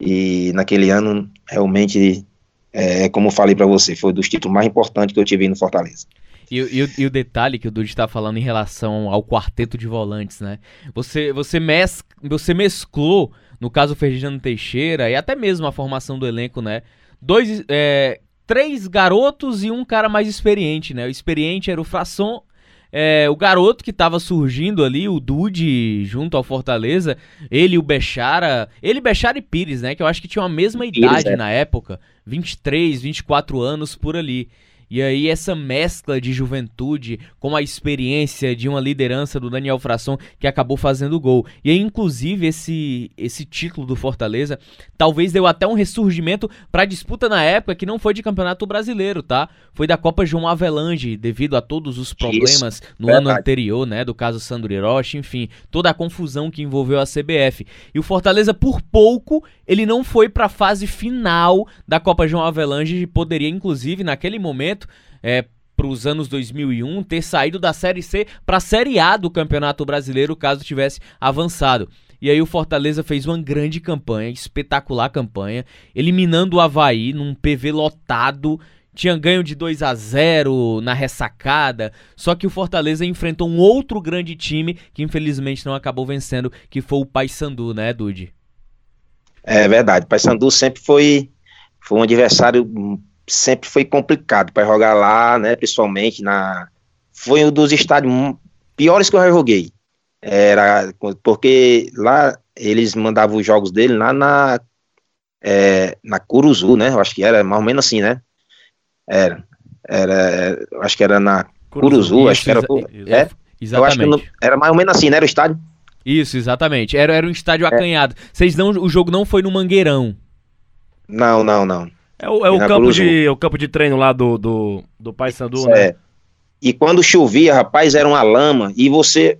E naquele ano, realmente, é, como falei para você, foi dos títulos mais importantes que eu tive no Fortaleza. E, e, e, o detalhe que o Dude está falando em relação ao quarteto de volantes, né? Você, você, mes, você mesclou, no caso o Ferdinando Teixeira, e até mesmo a formação do elenco, né? Dois, é, três garotos e um cara mais experiente, né? O experiente era o Frasson, é, o garoto que estava surgindo ali, o Dude, junto ao Fortaleza, ele e o Bechara, ele, Bechara e Pires, né? Que eu acho que tinham a mesma Pires, idade é. na época, 23, 24 anos por ali. E aí essa mescla de juventude com a experiência de uma liderança do Daniel Frasson que acabou fazendo o gol. E aí inclusive esse esse título do Fortaleza talvez deu até um ressurgimento para a disputa na época que não foi de Campeonato Brasileiro, tá? Foi da Copa João Avelange, devido a todos os problemas Isso, no verdade. ano anterior, né, do caso Sandro Hiroshi, enfim, toda a confusão que envolveu a CBF. E o Fortaleza por pouco ele não foi para a fase final da Copa João Avelange e poderia inclusive naquele momento é, para os anos 2001 ter saído da Série C para a Série A do Campeonato Brasileiro caso tivesse avançado. E aí o Fortaleza fez uma grande campanha, espetacular campanha, eliminando o Havaí num PV lotado. Tinha ganho de 2 a 0 na ressacada, só que o Fortaleza enfrentou um outro grande time que infelizmente não acabou vencendo, que foi o Paysandu, né, Dude? É verdade, Paysandu sempre foi, foi um adversário sempre foi complicado para jogar lá, né, pessoalmente, na foi um dos estádios piores que eu já joguei. Era porque lá eles mandavam os jogos dele lá na é, na Curuzu, né? Eu acho que era mais ou menos assim, né? Era, era, acho que era na Curuzu, acho que era, é, exatamente. Eu acho que era mais ou menos assim, né? Era o estádio. Isso, exatamente. Era, era um estádio é. acanhado. Vocês não, o jogo não foi no Mangueirão. Não, não, não. É o, é o campo, de, o campo de treino lá do, do, do Paysandu, né? É. E quando chovia, rapaz, era uma lama. E você.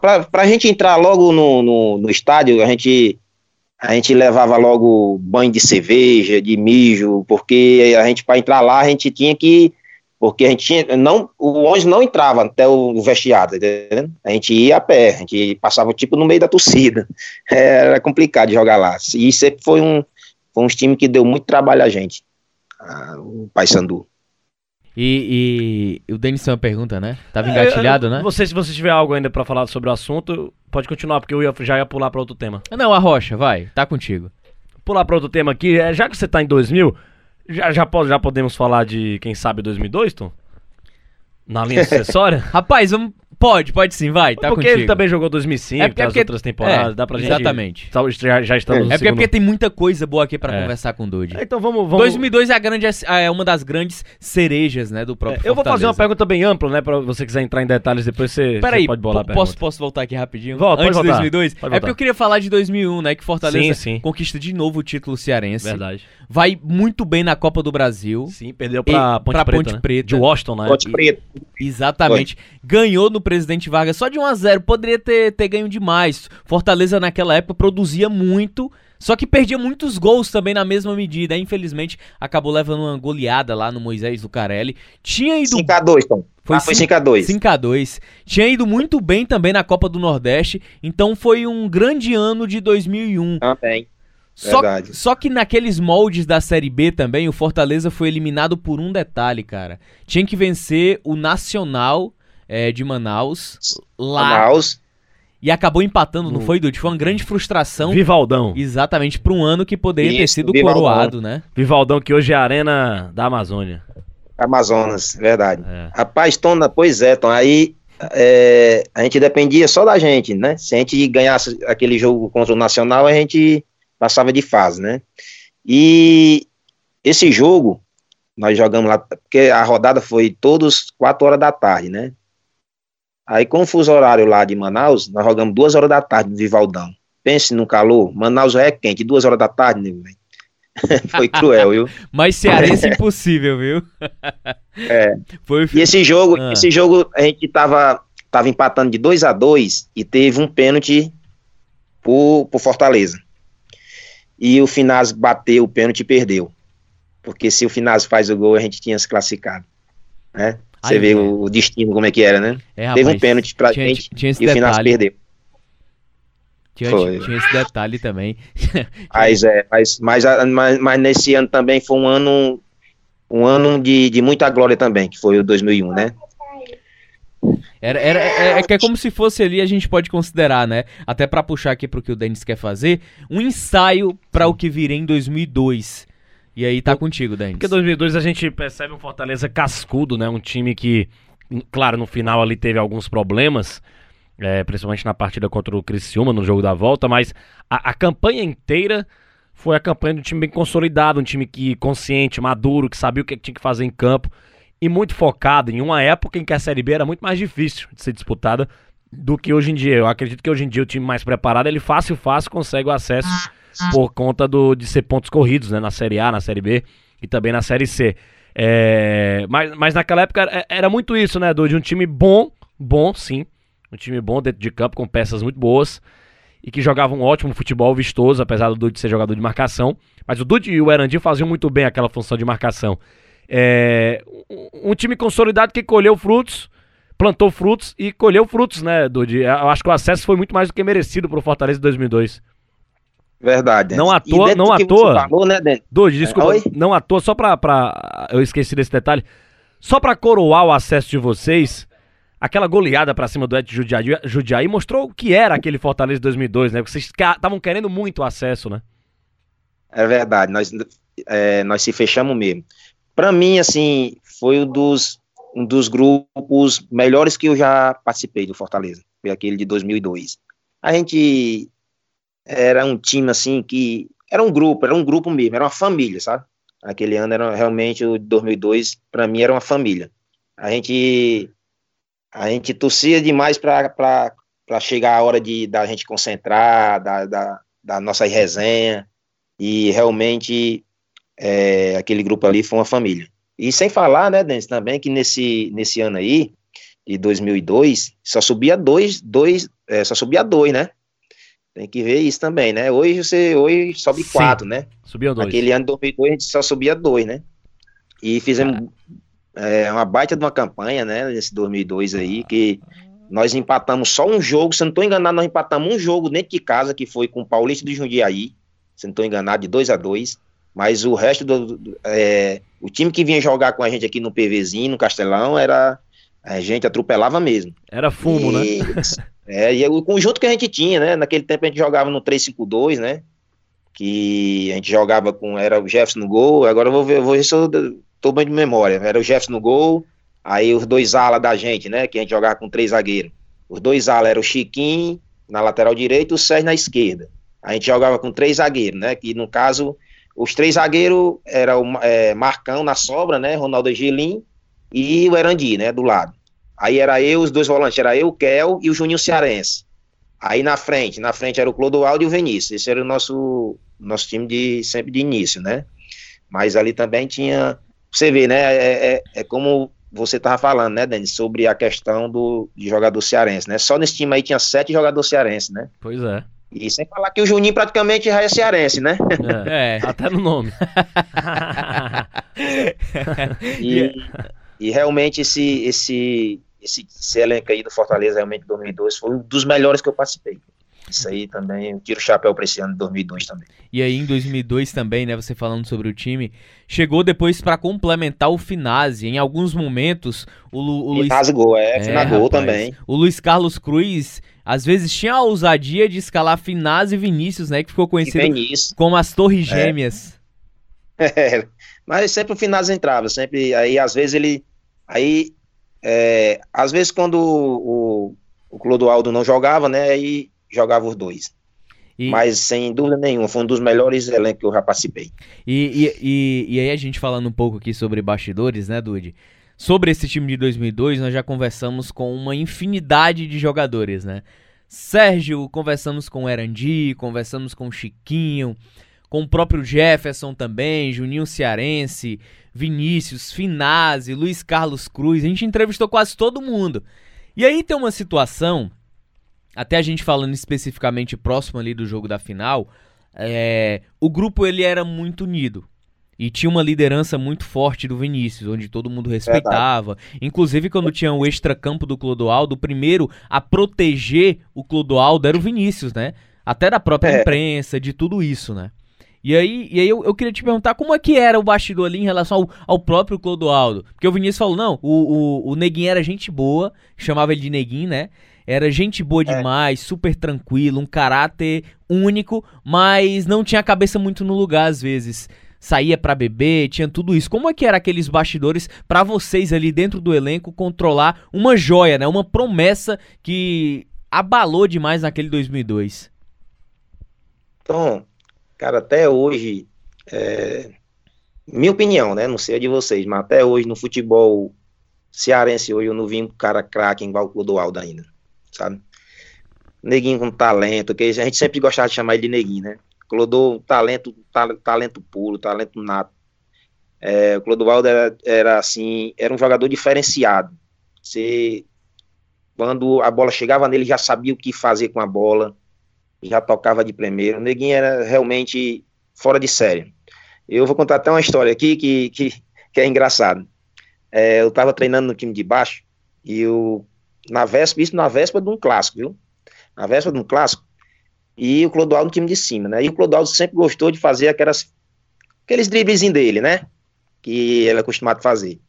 Pra, pra gente entrar logo no, no, no estádio, a gente, a gente levava logo banho de cerveja, de mijo, porque a gente, para entrar lá, a gente tinha que. Porque a gente tinha. Não, o ônibus não entrava até o vestiário, tá A gente ia a pé, a gente passava tipo no meio da torcida. Era complicado de jogar lá. E sempre foi um foi um time que deu muito trabalho a gente, o Paysandu. E, e, o Denis tem uma pergunta, né? Tava é, engatilhado, é, né? Você, se você tiver algo ainda para falar sobre o assunto, pode continuar, porque eu ia, já ia pular para outro tema. Não, a Rocha, vai, tá contigo. Pular para outro tema aqui, é, já que você tá em 2000, já, já, já podemos falar de, quem sabe, 2002, Tom? Na linha sucessória? Rapaz, vamos Pode, pode sim, vai, tá Porque contigo. ele também jogou 2005, é porque, as outras temporadas, é, dá pra gente... Exatamente. Já, já estamos É, é porque, porque tem muita coisa boa aqui pra é. conversar com o Dude. Então vamos, vamos... 2002 é, a grande, é uma das grandes cerejas, né, do próprio é, Eu vou fazer uma pergunta bem ampla, né, pra você quiser entrar em detalhes depois você, Peraí, você pode bolar a posso, posso voltar aqui rapidinho? Volta, Antes de 2002? Pode é porque eu queria falar de 2001, né, que Fortaleza sim, sim. conquista de novo o título cearense. Verdade. Vai muito bem na Copa do Brasil. Sim, perdeu pra Ponte, pra Preta, Ponte né? Preta. De Washington, né? Ponte Preta. Exatamente. Ganhou no Presidente Vargas só de 1 a 0 Poderia ter, ter ganho demais. Fortaleza naquela época produzia muito, só que perdia muitos gols também na mesma medida. Infelizmente, acabou levando uma goleada lá no Moisés Lucarelli. Tinha ido. 5x2, Tom. Foi, ah, foi 5x2. 5x2. Tinha ido muito bem também na Copa do Nordeste. Então foi um grande ano de 2001. Também. Só, só que naqueles moldes da Série B também, o Fortaleza foi eliminado por um detalhe, cara. Tinha que vencer o Nacional é, de Manaus. Lá. Manaus. E acabou empatando, não foi, Dude? Foi uma grande frustração. Vivaldão. Exatamente, para um ano que poderia Isso, ter sido Vivaldão. coroado, né? Vivaldão, que hoje é a arena da Amazônia. Amazonas, verdade. É. Rapaz, Tom, pois é, Tom, aí é, a gente dependia só da gente, né? Se a gente ganhasse aquele jogo contra o Nacional, a gente passava de fase, né? E esse jogo, nós jogamos lá, porque a rodada foi todos 4 horas da tarde, né? Aí, com o fuso horário lá de Manaus, nós jogamos duas horas da tarde no Vivaldão. Pense no calor, Manaus já é quente, duas horas da tarde, nego, Foi cruel, viu? Mas cearense é impossível, viu? é. Foi... E esse jogo, ah. esse jogo a gente tava, tava empatando de 2 a 2 e teve um pênalti pro, pro Fortaleza. E o Finaz bateu o pênalti e perdeu. Porque se o Finaz faz o gol, a gente tinha se classificado. Né? Você vê é. o destino como é que era, né? É, Teve um rapaz, pênalti pra tinha, gente tinha e o final se detalhe. perdeu. Tinha, Foi. tinha esse detalhe também. Mas, é, mas, mas, mas, mas nesse ano também foi um ano um ano de, de muita glória também, que foi o 2001, né? Era, era, é, é que é como se fosse ali, a gente pode considerar, né? Até pra puxar aqui pro que o Denis quer fazer, um ensaio pra o que viria em 2002. E aí tá contigo, Denis. Porque 2002 a gente percebe um Fortaleza cascudo, né? Um time que, claro, no final ali teve alguns problemas, é, principalmente na partida contra o Criciúma, no jogo da volta, mas a, a campanha inteira foi a campanha do time bem consolidado, um time que consciente, maduro, que sabia o que tinha que fazer em campo e muito focado em uma época em que a Série B era muito mais difícil de ser disputada do que hoje em dia. Eu acredito que hoje em dia o time mais preparado, ele fácil, fácil consegue o acesso por conta do, de ser pontos corridos, né? Na Série A, na Série B e também na Série C. É, mas, mas naquela época era, era muito isso, né, Edu? De um time bom, bom sim, um time bom dentro de campo, com peças muito boas e que jogava um ótimo futebol vistoso, apesar do Dude ser jogador de marcação. Mas o Dude e o Erandi faziam muito bem aquela função de marcação. É, um, time consolidado que colheu frutos, plantou frutos e colheu frutos, né, Dude? Eu acho que o acesso foi muito mais do que merecido pro Fortaleza de 2002. Verdade. Não à toa- não à toa. Falou, né? Dude, desculpa, Oi? não à toa, só pra, pra. Eu esqueci desse detalhe. Só pra coroar o acesso de vocês, aquela goleada pra cima do Et Judiaí, Judiaí mostrou o que era aquele Fortaleza de 2002, né? Vocês estavam querendo muito o acesso, né? É verdade, nós, é, nós se fechamos mesmo. Para mim, assim, foi um dos, um dos grupos melhores que eu já participei do Fortaleza. Foi aquele de 2002. A gente era um time, assim, que era um grupo, era um grupo mesmo, era uma família, sabe? Aquele ano era realmente o de 2002, para mim era uma família. A gente a gente torcia demais para chegar a hora de da gente concentrar, da, da, da nossa resenha e realmente é, aquele grupo ali foi uma família. E sem falar, né, Denis, também que nesse, nesse ano aí, de 2002, só subia dois, dois é, só subia dois, né? Tem que ver isso também, né? Hoje você hoje sobe Sim. quatro, né? Subiam dois. Naquele ano de 2002 a gente só subia dois, né? E fizemos é, uma baita de uma campanha, né? Nesse 2002 aí, que nós empatamos só um jogo, se não estou enganado, nós empatamos um jogo dentro de casa, que foi com o Paulista de Jundiaí, se não estou enganado, de 2 a 2 mas o resto do, do- é, o time que vinha jogar com a gente aqui no PVzinho, no Castelão, era a gente atropelava mesmo. Era fumo, né? É, e o conjunto que a gente tinha, né? Naquele tempo a gente jogava no 3-5-2, né? Que a gente jogava com. Era o Jefferson no gol. Agora eu vou ver, eu vou ver se eu tô bem de memória. Era o Jefferson no gol, aí os dois alas da gente, né? Que a gente jogava com três zagueiros. Os dois alas eram o Chiquinho na lateral direita e o Sérgio na esquerda. A gente jogava com três zagueiros, né? Que no caso, os três zagueiros eram o é, Marcão na sobra, né? Ronaldo Angelim e o Erandi, né? Do lado. Aí era eu, os dois volantes, era eu, o Kel e o Juninho Cearense. Aí na frente, na frente era o Clodoaldo e o Vinícius. Esse era o nosso, nosso time de sempre de início, né? Mas ali também tinha. Você vê, né? É, é, é como você estava falando, né, Denis, sobre a questão do de jogador cearense, né? Só nesse time aí tinha sete jogadores cearenses, né? Pois é. E sem falar que o Juninho praticamente já é cearense, né? É. É. Até no nome. E, e realmente esse, esse, esse, esse elenco aí do Fortaleza, realmente, 2002, foi um dos melhores que eu participei. Isso aí também, eu tiro o chapéu para esse ano de 2002 também. E aí em 2002 também, né, você falando sobre o time, chegou depois pra complementar o Finazzi. Em alguns momentos, o, Lu, o Luiz rasgou, é, É, gol também. O Luiz Carlos Cruz, às vezes, tinha a ousadia de escalar Finazzi e Vinícius, né? Que ficou conhecido como as Torres Gêmeas. É, mas sempre o Finaz entrava, sempre, aí às vezes ele, aí, é, às vezes quando o, o, o Clodoaldo não jogava, né, aí jogava os dois. E, Mas sem dúvida nenhuma, foi um dos melhores elencos que eu já participei. e, e, e, e aí a gente falando um pouco aqui sobre bastidores, né, Dude? Sobre esse time de 2002, nós já conversamos com uma infinidade de jogadores, né? Sérgio, conversamos com o Erandi, conversamos com o Chiquinho, com o próprio Jefferson também, Juninho Cearense, Vinícius, Finazzi, Luiz Carlos Cruz. A gente entrevistou quase todo mundo. E aí tem uma situação, até a gente falando especificamente próximo ali do jogo da final, é, o grupo ele era muito unido. E tinha uma liderança muito forte do Vinícius, onde todo mundo respeitava. Verdade. Inclusive, quando tinha o extracampo do Clodoaldo, o primeiro a proteger o Clodoaldo era o Vinícius, né? Até da própria é. imprensa, de tudo isso, né? E aí, e aí eu, eu, queria te perguntar como é que era o bastidor ali em relação ao, ao próprio Clodoaldo. Porque o Vinícius falou, não, o, o, o Neguinho era gente boa, chamava ele de Neguinho, né? Era gente boa é. demais, é. super tranquilo, um caráter único, mas não tinha a cabeça muito no lugar às vezes. Saía para beber, tinha tudo isso. Como é que era aqueles bastidores para vocês ali dentro do elenco controlar uma joia, né? Uma promessa que abalou demais naquele 2002. Então, cara, até hoje, é, minha opinião, né? Não sei a de vocês, mas até hoje no futebol cearense hoje eu não vi um cara craque igual o Clodoaldo ainda sabe? Neguinho com talento, que a gente sempre gostava de chamar ele de neguinho, né? Clodô, talento, talento puro, talento nato. É, o Clodovaldo era, era assim, era um jogador diferenciado. Você, quando a bola chegava nele, já sabia o que fazer com a bola, já tocava de primeiro. O Neguinho era realmente fora de série. Eu vou contar até uma história aqui que, que, que é engraçado. É, eu estava treinando no time de baixo e o na véspera, isso na véspera de um clássico, viu? Na véspera de um clássico. E o Clodoaldo no time de cima, né? E o Clodoaldo sempre gostou de fazer aquelas, aqueles driblezinhos dele, né? Que ele é acostumado a fazer.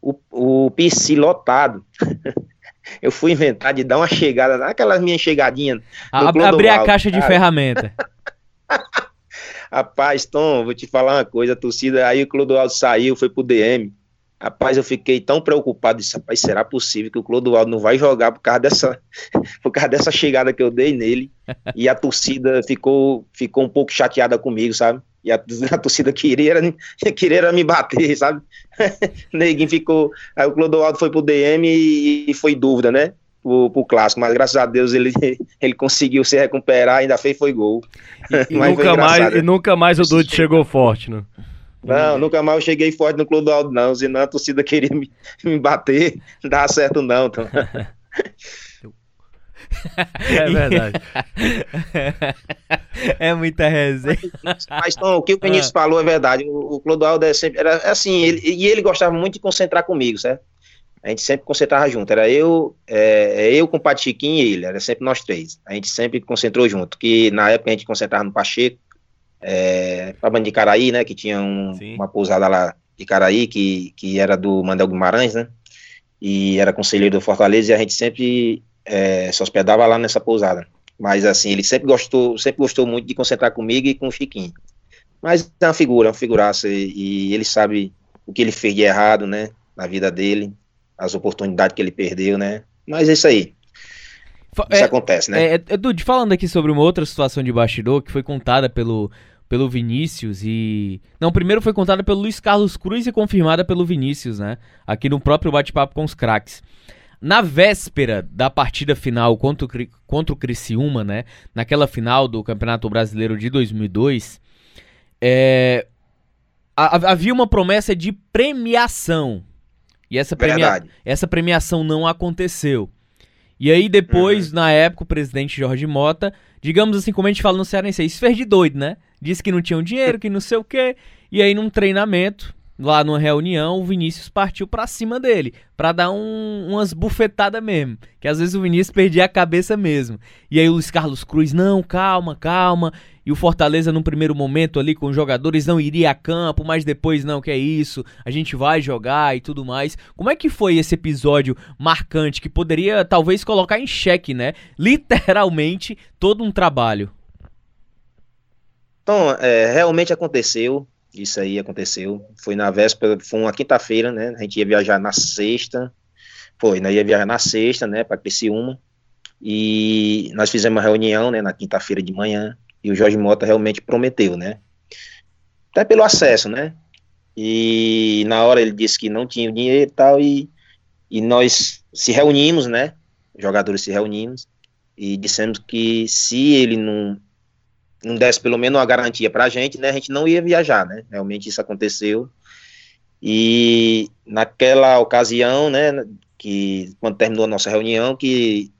O, o PC lotado. eu fui inventar de dar uma chegada, naquelas minhas chegadinhas. Abrir a caixa de ferramenta. Rapaz, Tom, vou te falar uma coisa, a torcida, aí o Clodoaldo saiu, foi pro DM. Rapaz, eu fiquei tão preocupado, disse, rapaz, será possível que o Clodoaldo não vai jogar por causa dessa, por causa dessa chegada que eu dei nele? E a torcida ficou, ficou um pouco chateada comigo, sabe? E a, a torcida queria, queria me bater, sabe? Neguinho ficou. Aí o Clodoaldo foi pro DM e, e foi dúvida, né? Pro, pro clássico, mas graças a Deus ele, ele conseguiu se recuperar, ainda fez foi gol. E, e nunca, mais, e nunca mais o Dude chegou forte, né? Não, nunca mais eu cheguei forte no Clube do Aldo, não. Senão a torcida queria me, me bater, não dá certo, não. Então. É verdade. é muita resenha. Mas, Tom, o que o Vinícius ah. falou é verdade. O, o Clodoaldo é sempre. Era assim, ele, e ele gostava muito de concentrar comigo, certo? A gente sempre concentrava junto. Era eu, é, é eu com o Pachiquinho e ele. Era sempre nós três. A gente sempre concentrou junto. Que na época a gente concentrava no Pacheco é, para de Caraí, né, que tinha um, uma pousada lá de Caraí, que, que era do Mandel Guimarães, né, e era conselheiro do Fortaleza, e a gente sempre é, se hospedava lá nessa pousada. Mas, assim, ele sempre gostou, sempre gostou muito de concentrar comigo e com o Chiquinho. Mas é uma figura, uma figuraça, e, e ele sabe o que ele fez de errado, né, na vida dele, as oportunidades que ele perdeu, né, mas é isso aí. Isso é, acontece, né? É, Edu, falando aqui sobre uma outra situação de bastidor que foi contada pelo pelo Vinícius e. Não, primeiro foi contada pelo Luiz Carlos Cruz e confirmada pelo Vinícius, né? Aqui no próprio bate-papo com os craques. Na véspera da partida final contra o, contra o Criciúma, né? Naquela final do Campeonato Brasileiro de 2002, é, havia uma promessa de premiação. E essa, premia, essa premiação não aconteceu. E aí depois, uhum. na época, o presidente Jorge Mota, digamos assim, como a gente fala no Cearense, isso fez de doido, né? Disse que não tinham dinheiro, que não sei o quê. E aí, num treinamento, lá numa reunião, o Vinícius partiu pra cima dele, pra dar um, umas bufetadas mesmo. Que às vezes o Vinícius perdia a cabeça mesmo. E aí o Luiz Carlos Cruz, não, calma, calma. E o Fortaleza, num primeiro momento ali com os jogadores, não iria a campo, mas depois, não, que é isso, a gente vai jogar e tudo mais. Como é que foi esse episódio marcante que poderia talvez colocar em xeque, né? Literalmente todo um trabalho. Então, é, realmente aconteceu, isso aí aconteceu. Foi na véspera, foi uma quinta-feira, né? A gente ia viajar na sexta, foi, nós ia viajar na sexta, né, para Criciúma, e nós fizemos uma reunião, né, na quinta-feira de manhã, e o Jorge Mota realmente prometeu, né? Até pelo acesso, né? E na hora ele disse que não tinha dinheiro e tal, e, e nós se reunimos, né? Os jogadores se reunimos, e dissemos que se ele não não desse pelo menos uma garantia para a gente, né, a gente não ia viajar, né, realmente isso aconteceu, e naquela ocasião, né, que quando terminou a nossa reunião, que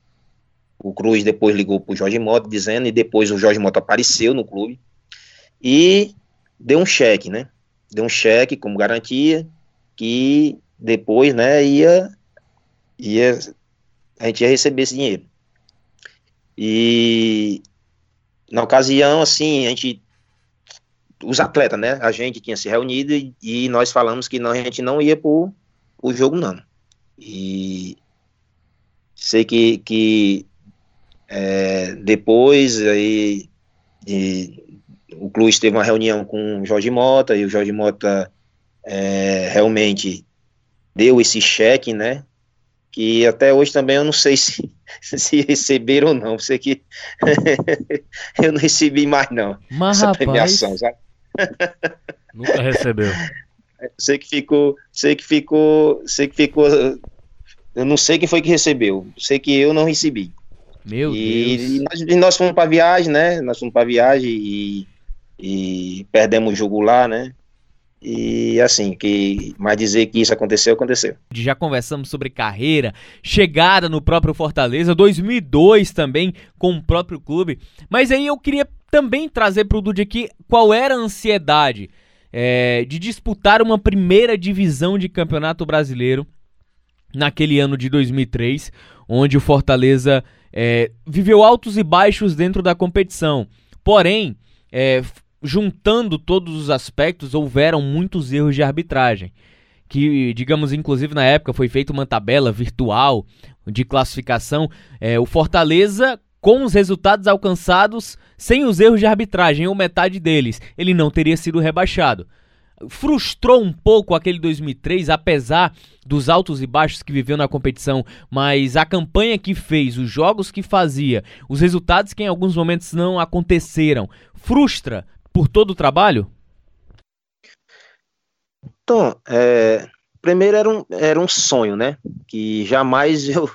o Cruz depois ligou para o Jorge Mota dizendo, e depois o Jorge Mota apareceu no clube, e deu um cheque, né, deu um cheque como garantia que depois, né, ia, ia a gente ia receber esse dinheiro. E na ocasião, assim, a gente os atletas, né? A gente tinha se reunido e, e nós falamos que não, a gente não ia pro, o jogo, não. E sei que, que é, depois aí de, o Cruz teve uma reunião com o Jorge Mota e o Jorge Mota é, realmente deu esse cheque, né? Que até hoje também eu não sei se, se receberam ou não. Sei que eu não recebi mais, não. Mas, essa rapaz... premiação, sabe? Nunca recebeu. Sei que ficou, sei que ficou, sei que ficou. Eu não sei quem foi que recebeu. Sei que eu não recebi. Meu e, Deus. E nós, e nós fomos para viagem, né? Nós fomos para viagem e, e perdemos o jogo lá, né? E assim, que mas dizer que isso aconteceu, aconteceu. Já conversamos sobre carreira, chegada no próprio Fortaleza, 2002 também com o próprio clube. Mas aí eu queria também trazer para o Dude aqui qual era a ansiedade é, de disputar uma primeira divisão de campeonato brasileiro naquele ano de 2003, onde o Fortaleza é, viveu altos e baixos dentro da competição. Porém, é, juntando todos os aspectos, houveram muitos erros de arbitragem. Que, digamos, inclusive na época foi feita uma tabela virtual de classificação. É, o Fortaleza, com os resultados alcançados, sem os erros de arbitragem, ou metade deles, ele não teria sido rebaixado. Frustrou um pouco aquele 2003, apesar dos altos e baixos que viveu na competição, mas a campanha que fez, os jogos que fazia, os resultados que em alguns momentos não aconteceram, frustra por todo o trabalho? Então, é, primeiro era um, era um sonho, né? Que jamais eu,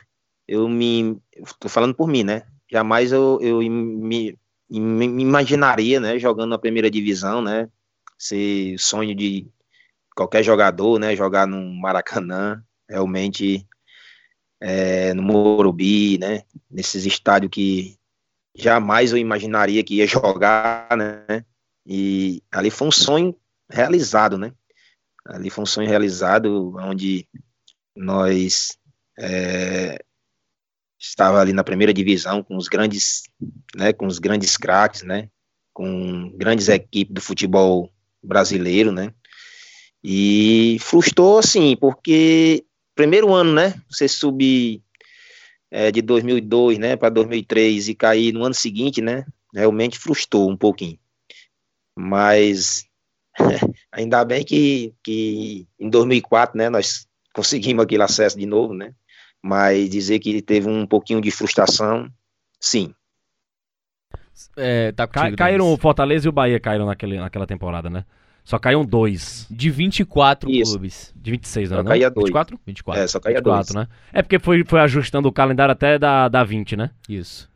eu me. Estou falando por mim, né? Jamais eu, eu me, me imaginaria, né? Jogando na primeira divisão, né? Ser sonho de qualquer jogador, né? Jogar no Maracanã, realmente é, no Morumbi, né? Nesses estádios que jamais eu imaginaria que ia jogar, né? E ali foi um sonho realizado, né? Ali foi um sonho realizado onde nós é, estava ali na primeira divisão com os grandes, né, com os grandes craques, né, com grandes equipes do futebol brasileiro, né, e frustrou, assim, porque primeiro ano, né, você subir é, de 2002, né, para 2003 e cair no ano seguinte, né, realmente frustrou um pouquinho mas ainda bem que, que em 2004, né, nós conseguimos aquele acesso de novo, né, mas dizer que teve um pouquinho de frustração, sim. É, tá contigo, caíram o Fortaleza e o Bahia caíram naquele, naquela temporada, né? Só caíram dois. De 24 Isso. clubes. De 26, não, só caía dois. 24? 24. É, só caía 24, dois. né? É porque foi, foi ajustando o calendário até da, da 20, né? Isso.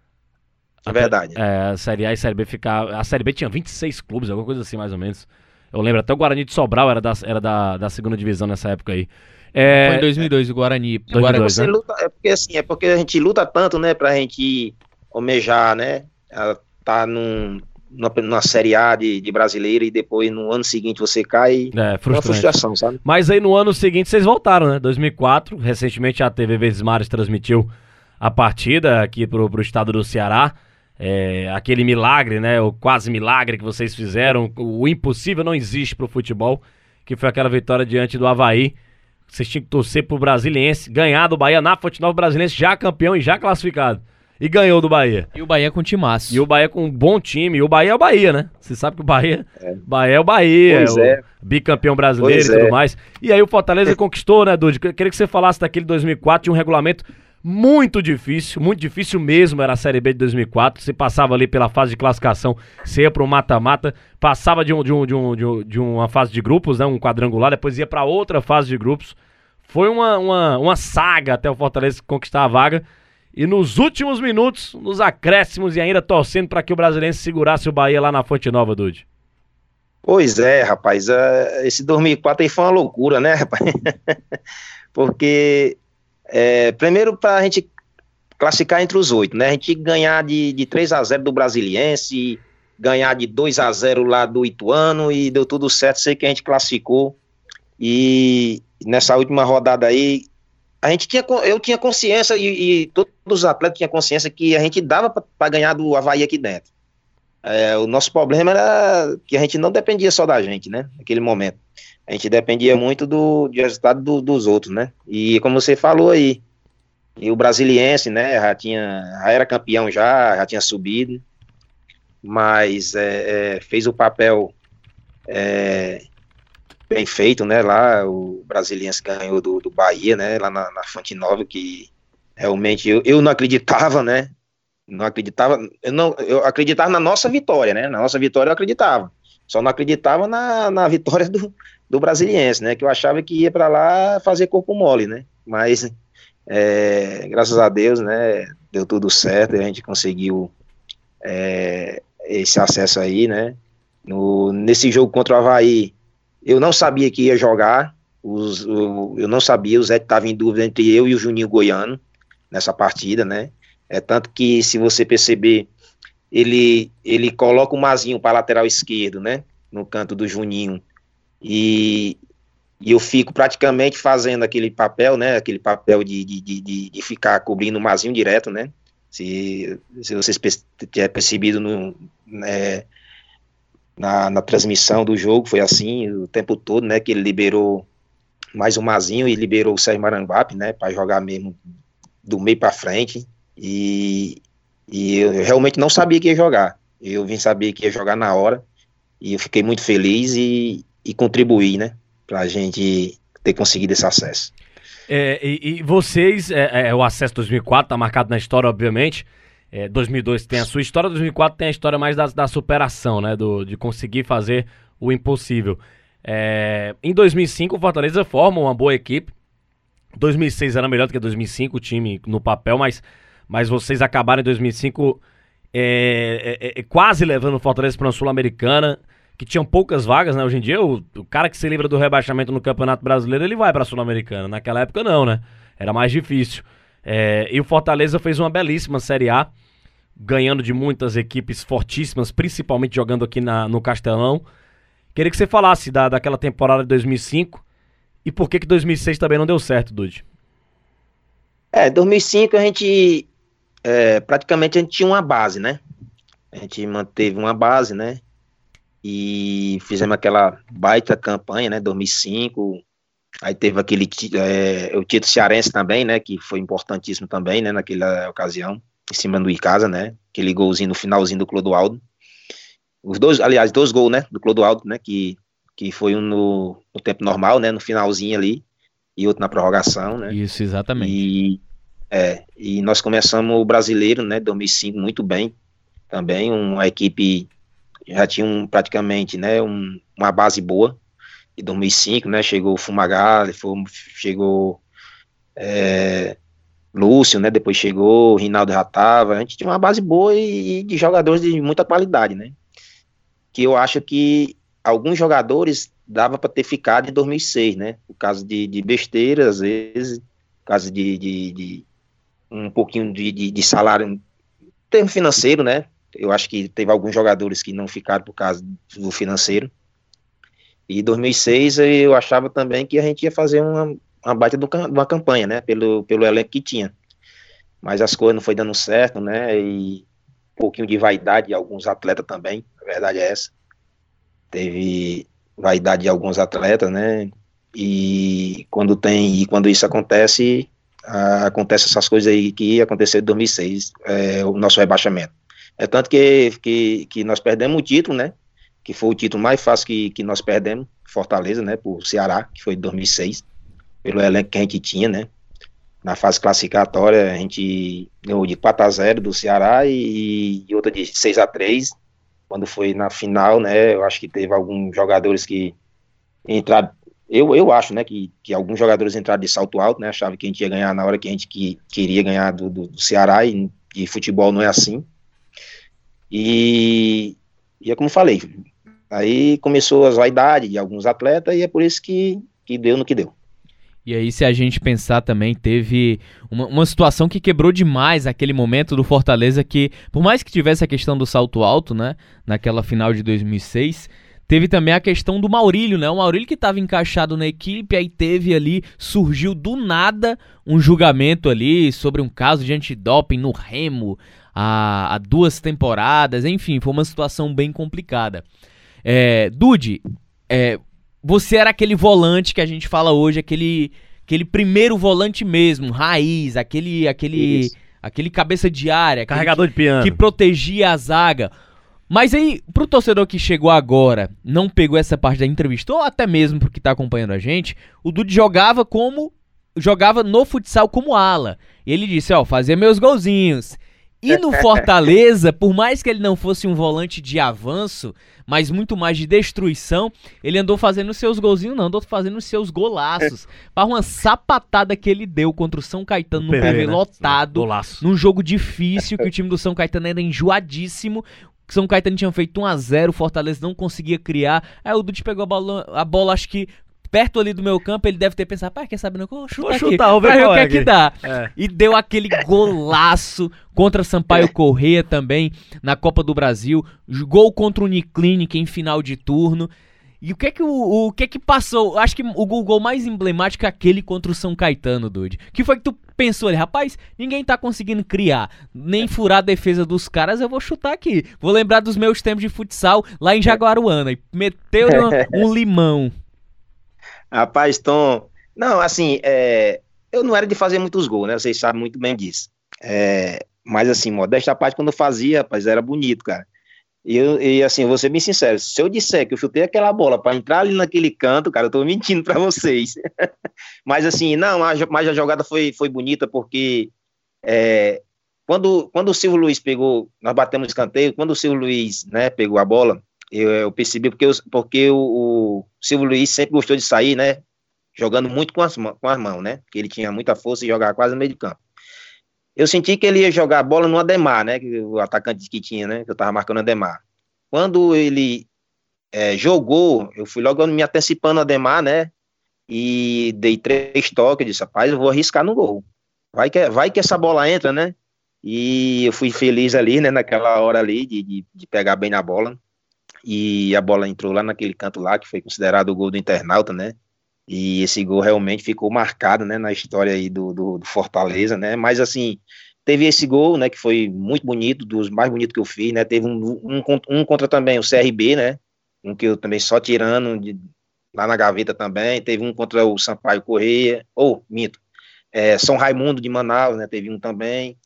É verdade. É, a Série A e a Série B ficar. A Série B tinha 26 clubes, alguma coisa assim, mais ou menos. Eu lembro, até o Guarani de Sobral era da, era da, da segunda divisão nessa época aí. É... Foi em 2002 o Guarani. 2002, Guarani. Né? Luta, é porque assim, é porque a gente luta tanto, né, pra gente almejar, né, tá num, numa, numa Série A de, de brasileiro e depois no ano seguinte você cai. É, frustrante. uma frustração, sabe? Mas aí no ano seguinte vocês voltaram, né? 2004, recentemente a TV Vezes Mares transmitiu a partida aqui pro, pro estado do Ceará é, aquele milagre, né? O quase milagre que vocês fizeram. O impossível não existe pro futebol, que foi aquela vitória diante do Havaí. Vocês tinham que torcer pro Brasiliense, ganhar do Bahia na Fonte Nova Brasiliense, já campeão e já classificado. E ganhou do Bahia. E o Bahia com timaço. E o Bahia com um bom time. E o Bahia é o Bahia, né? Você sabe que o Bahia, é. Bahia é o Bahia, pois é. o bicampeão brasileiro pois e tudo é. mais. E aí o Fortaleza conquistou, né, Dude? Queria que você falasse daquele 2004, de um regulamento muito difícil, muito difícil mesmo era a Série B de 2004. Você passava ali pela fase de classificação, você ia para o mata-mata, passava de, um, de, um, de, um, de, um, uma fase de grupos, né, um quadrangular, depois ia para outra fase de grupos. Foi uma, uma, uma saga até o Fortaleza conquistar a vaga. E nos últimos minutos, nos acréscimos e ainda torcendo para que o brasileiro segurasse o Bahia lá na Fonte Nova, Dude. Pois é, rapaz. Uh, esse 2004 aí foi uma loucura, né, rapaz? Porque é, primeiro, para a gente classificar entre os oito, né? A gente ganhar de, de 3 a 0 do Brasiliense, ganhar de 2 a 0 lá do Ituano e deu tudo certo, sei que a gente classificou. E nessa última rodada aí, a gente tinha, eu tinha consciência e, e todos os atletas tinham consciência que a gente dava para ganhar do Havaí aqui dentro. É, o nosso problema era que a gente não dependia só da gente, né? Naquele momento. A gente dependia muito do, do resultado do, dos outros, né? E como você falou aí, o brasiliense, né? Já tinha, já era campeão já, já tinha subido, mas é, é, fez o papel é, bem feito, né? Lá o brasiliense ganhou do, do Bahia, né? Lá na, na Fonte Nova, que realmente eu, eu não acreditava, né? não acreditava, eu não, eu acreditava na nossa vitória, né? Na nossa vitória eu acreditava. Só não acreditava na, na vitória do, do brasiliense, né? Que eu achava que ia para lá fazer corpo mole, né? Mas é, graças a Deus, né? Deu tudo certo, a gente conseguiu é, esse acesso aí, né? No, nesse jogo contra o Havaí, eu não sabia que ia jogar, os, o, eu não sabia, o Zé estava em dúvida entre eu e o Juninho Goiano nessa partida, né? É tanto que, se você perceber, ele, ele coloca o Mazinho para lateral esquerdo, né? No canto do Juninho. E, e eu fico praticamente fazendo aquele papel, né? Aquele papel de, de, de, de ficar cobrindo o Mazinho direto, né? Se, se vocês tiver percebido no, né, na, na transmissão do jogo, foi assim o tempo todo, né? Que ele liberou mais o Mazinho e liberou o Sérgio Maranguape, né? Para jogar mesmo do meio para frente. E, e eu realmente não sabia que ia jogar. Eu vim saber que ia jogar na hora. E eu fiquei muito feliz e, e contribuí, né? Pra gente ter conseguido esse acesso. É, e, e, vocês, é, é, o acesso 2004 tá marcado na história, obviamente. É, 2002 tem a sua história, 2004 tem a história mais da, da superação, né? Do, de conseguir fazer o impossível. É, em 2005, o Fortaleza forma uma boa equipe. 2006 era melhor do que 2005, o time no papel, mas mas vocês acabaram em 2005 é, é, é, quase levando o Fortaleza para uma Sul-Americana, que tinham poucas vagas, né? Hoje em dia, o, o, cara que se livra do rebaixamento no Campeonato Brasileiro, ele vai para a Sul-Americana. Naquela época, não, né? Era mais difícil. É, e o Fortaleza fez uma belíssima Série A, ganhando de muitas equipes fortíssimas, principalmente jogando aqui na, no Castelão. Queria que você falasse da, daquela temporada de 2005 e por que que 2006 também não deu certo, Dude. É, 2005 a gente é, praticamente a gente tinha uma base, né? A gente manteve uma base, né? E fizemos aquela baita campanha, né? 2005. Aí teve aquele é, o título cearense também, né? Que foi importantíssimo também, né? Naquela ocasião, em cima do Icasa, né? Aquele golzinho no finalzinho do Clodoaldo. Os dois, aliás, dois gols, né? Do Clodoaldo, né? Que, que foi um no, no tempo normal, né? No finalzinho ali e outro na prorrogação, né? Isso, exatamente. E é, e nós começamos o brasileiro, né, 2005, muito bem. Também uma equipe já tinha um, praticamente, né, um, uma base boa. Em 2005, né, chegou o Fumagalli, chegou é, Lúcio, né, depois chegou, o Rinaldo já. A gente tinha uma base boa e, e de jogadores de muita qualidade, né. Que eu acho que alguns jogadores dava para ter ficado em 2006, né, por causa de, de besteira, às vezes, por causa de, de, de um pouquinho de, de, de salário, termo financeiro, né? Eu acho que teve alguns jogadores que não ficaram por causa do financeiro. E 2006 eu achava também que a gente ia fazer uma, uma baita de uma campanha, né? Pelo, pelo elenco que tinha. Mas as coisas não foi dando certo, né? E um pouquinho de vaidade de alguns atletas também, a verdade é essa. Teve vaidade de alguns atletas, né? E quando tem e quando isso acontece, acontece essas coisas aí que aconteceu em 2006, é, o nosso rebaixamento. É tanto que, que, que nós perdemos o título, né? Que foi o título mais fácil que, que nós perdemos, Fortaleza, né? Por Ceará, que foi em 2006, pelo elenco que a gente tinha, né? Na fase classificatória, a gente ganhou de 4 a 0 do Ceará e, e outra de 6 a 3 quando foi na final, né? Eu acho que teve alguns jogadores que entraram eu, eu acho, né, que, que alguns jogadores entraram de salto alto, né, achavam que a gente ia ganhar na hora que a gente que, queria ganhar do, do, do Ceará e, e, futebol não é assim. E, e é como falei, aí começou as vaidades de alguns atletas e é por isso que, que deu no que deu. E aí, se a gente pensar também, teve uma, uma, situação que quebrou demais aquele momento do Fortaleza, que, por mais que tivesse a questão do salto alto, né, naquela final de 2006, teve também a questão do Maurílio, né? O Maurílio que estava encaixado na equipe, aí teve ali, surgiu do nada um julgamento ali sobre um caso de antidoping no Remo há, há duas temporadas, enfim, foi uma situação bem complicada. É, Dude, é, você era aquele volante que a gente fala hoje, aquele, aquele primeiro volante mesmo, raiz, aquele aquele aquele cabeça de área, carregador que, de piano, que protegia a zaga. Mas aí, pro torcedor que chegou agora, não pegou essa parte da entrevista, ou até mesmo porque tá acompanhando a gente, o Dude jogava como jogava no futsal como ala. E ele disse, ó, fazia meus golzinhos. E no Fortaleza, por mais que ele não fosse um volante de avanço, mas muito mais de destruição, ele andou fazendo seus golzinhos, não, andou fazendo seus golaços. para uma sapatada que ele deu contra o São Caetano no PV né? lotado, Golaço. num jogo difícil, que o time do São Caetano era enjoadíssimo. São Caetano tinha feito 1 a 0 Fortaleza não conseguia criar. Aí o Dude pegou a bola, a bola acho que perto ali do meu campo, ele deve ter pensado, pai, quer saber, não, vou chutar vou aqui, chutar, vou ver o que é que dá. É. E deu aquele golaço contra Sampaio Correia também, na Copa do Brasil, gol contra o Uniclinic em final de turno. E o que é que o, o que é que passou? Acho que o gol mais emblemático é aquele contra o São Caetano, Dude. que foi que tu pensou ali, rapaz, ninguém tá conseguindo criar, nem furar a defesa dos caras, eu vou chutar aqui. Vou lembrar dos meus tempos de futsal lá em Jaguaruana e meteu um limão. Rapaz, Tom. Não, assim, é, eu não era de fazer muitos gols, né? Vocês sabem muito bem disso. É, mas, assim, modesta parte, quando eu fazia, rapaz, era bonito, cara. E, eu, e assim, eu vou ser bem sincero, se eu disser que eu chutei aquela bola para entrar ali naquele canto, cara, eu tô mentindo para vocês. mas assim, não, a, mas a jogada foi, foi bonita porque é, quando, quando o Silvio Luiz pegou, nós batemos escanteio, quando o Silvio Luiz, né, pegou a bola, eu, eu percebi porque, eu, porque o, o, Silvio Luiz sempre gostou de sair, né? Jogando muito com as, com as mãos, né? Porque ele tinha muita força e jogava quase no meio de campo. Eu senti que ele ia jogar a bola no Ademar, né? O atacante que tinha, né? Que eu tava marcando o Ademar. Quando ele é, jogou, eu fui logo me antecipando o Ademar, né? E dei três toques, disse, rapaz, eu vou arriscar no gol. Vai que, vai que essa bola entra, né? E eu fui feliz ali, né? Naquela hora ali de, de, de pegar bem na bola e a bola entrou lá naquele canto lá, que foi considerado o gol do internauta, né? E esse gol realmente ficou marcado, né, na história aí do, do, do, Fortaleza, né? Mas assim, teve esse gol, né, que foi muito bonito, dos mais bonitos que eu fiz, né? Teve um, um, um contra também o CRB, né? Um que eu também só tirando de, lá na gaveta também. Teve um contra o Sampaio Correia, ou oh, é, São Raimundo de Manaus, né? Teve um também.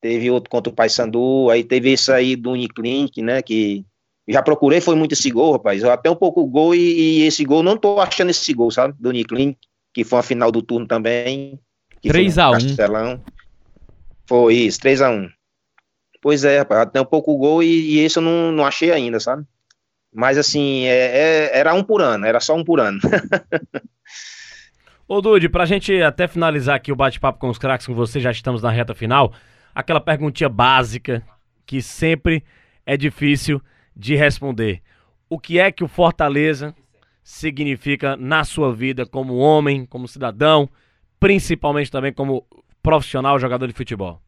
Teve outro contra o Paysandu, aí teve esse aí do Uniclinic, né? Que já procurei, foi muito esse gol, rapaz. Até um pouco gol e, e, esse gol, não tô achando esse gol, sabe? Do Nicklin, que foi a final do turno também. 3x1. Foi isso, 3x1. Pois é, rapaz, até um pouco o gol e, e esse eu não, não achei ainda, sabe? Mas assim, é, é, era um por ano, era só um por ano. Ô Dude, pra gente até finalizar aqui o bate-papo com os craques com você, já estamos na reta final, aquela perguntinha básica que sempre é difícil de responder. O que é que o Fortaleza significa na sua vida como homem, como cidadão, principalmente também como profissional jogador de futebol?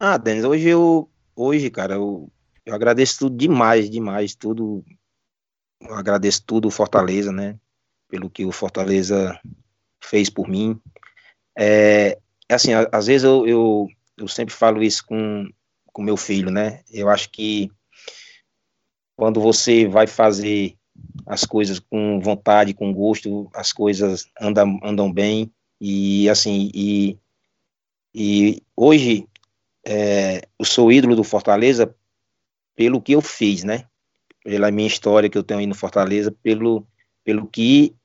Ah, Denis, hoje eu, hoje, cara, eu, eu agradeço tudo demais, demais, tudo, eu agradeço tudo o Fortaleza, né, pelo que o Fortaleza fez por mim. É, assim, às vezes eu, eu, eu sempre falo isso com, com meu filho, né? Eu acho que quando você vai fazer as coisas com vontade, com gosto, as coisas andam, andam bem e assim e, e hoje é, eu sou ídolo do Fortaleza pelo que eu fiz, né? Pela minha história que eu tenho aí no Fortaleza, pelo pelo que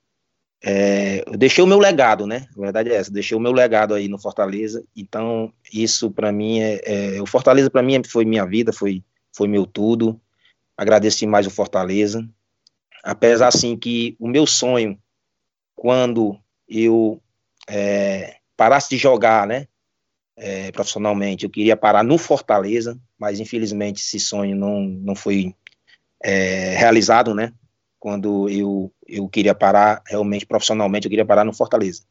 é, eu deixei o meu legado, né? A verdade é essa, deixei o meu legado aí no Fortaleza. Então, isso para mim é, é, o Fortaleza para mim foi minha vida, foi foi meu tudo. Agradeci mais o Fortaleza. Apesar assim que o meu sonho quando eu é, parasse de jogar, né? É, profissionalmente, eu queria parar no Fortaleza, mas infelizmente esse sonho não, não foi é, realizado, né? Quando eu, eu queria parar, realmente, profissionalmente, eu queria parar no Fortaleza.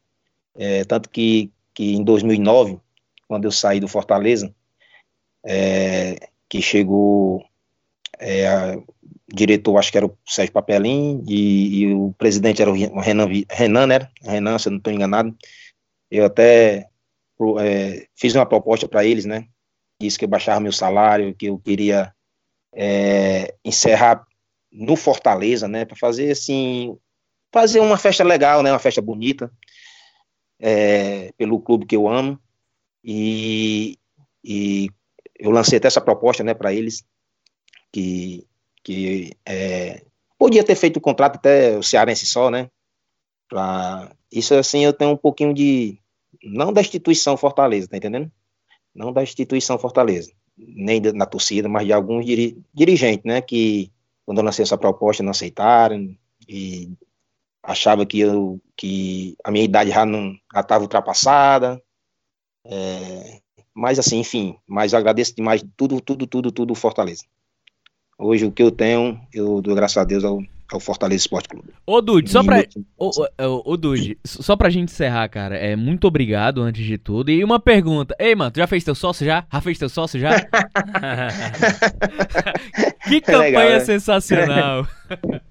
É, tanto que, que em 2009, quando eu saí do Fortaleza, é, que chegou é, a, diretor, acho que era o Sérgio Papelim, e, e o presidente era o Renan, Renan, né? Renan, se eu não estou enganado. Eu até é, fiz uma proposta para eles, né? Disse que eu baixava meu salário, que eu queria é, encerrar no Fortaleza, né? Para fazer assim, fazer uma festa legal, né? Uma festa bonita, é, pelo clube que eu amo. E, e eu lancei até essa proposta, né? Para eles que que é, podia ter feito o contrato até o cearense só, né? Isso assim eu tenho um pouquinho de não da instituição Fortaleza, tá entendendo? Não da instituição Fortaleza, nem da, na torcida, mas de alguns diri, dirigentes, né? Que quando eu lancei essa proposta não aceitaram e achava que eu que a minha idade já não estava ultrapassada. É, mas assim, enfim, mas agradeço demais tudo, tudo, tudo, tudo Fortaleza. Hoje o que eu tenho, eu dou graças a Deus ao, ao Fortaleza Esporte Clube. Ô, Dude, só pra. Ô, ô, ô, Dude, só pra gente encerrar, cara, é muito obrigado antes de tudo. E uma pergunta. Ei, mano, tu já fez teu sócio já? Já fez teu sócio já? que campanha Legal, né? sensacional.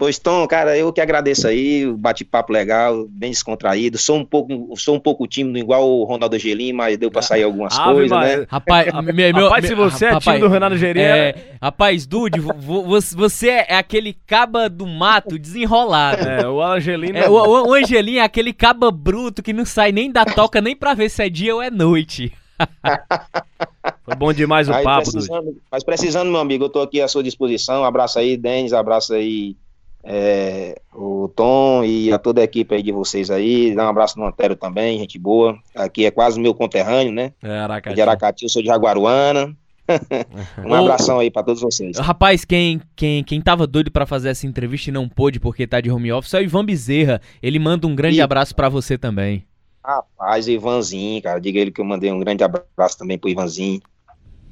Pois, Tom, cara, eu que agradeço aí, o bate-papo legal, bem descontraído. Sou um pouco, sou um pouco tímido, igual o Ronaldo Gelim, mas deu pra sair algumas ah, coisas, né? Rapaz, meu, rapaz, se você é tímido do Ronaldo Gelim... É, rapaz, Dude, você é aquele caba do mato desenrolado. É, o Angelino... É, o, o Angelino é aquele caba bruto que não sai nem da toca nem pra ver se é dia ou é noite. Foi bom demais o aí, papo, precisando, Dude. Mas precisando, meu amigo, eu tô aqui à sua disposição. Um abraço aí, Denis, abraço aí é, o Tom e a toda a equipe aí de vocês aí. Dá um abraço no Antero também, gente boa. Aqui é quase meu conterrâneo, né? É, Aracati. De Aracati, eu sou de Jaguaruana. um abração aí para todos vocês. Rapaz, quem, quem, quem tava doido para fazer essa entrevista e não pôde porque tá de home office é o Ivan Bezerra. Ele manda um grande e... abraço para você também. Rapaz, Ivanzinho, cara, diga ele que eu mandei um grande abraço também pro Ivanzinho.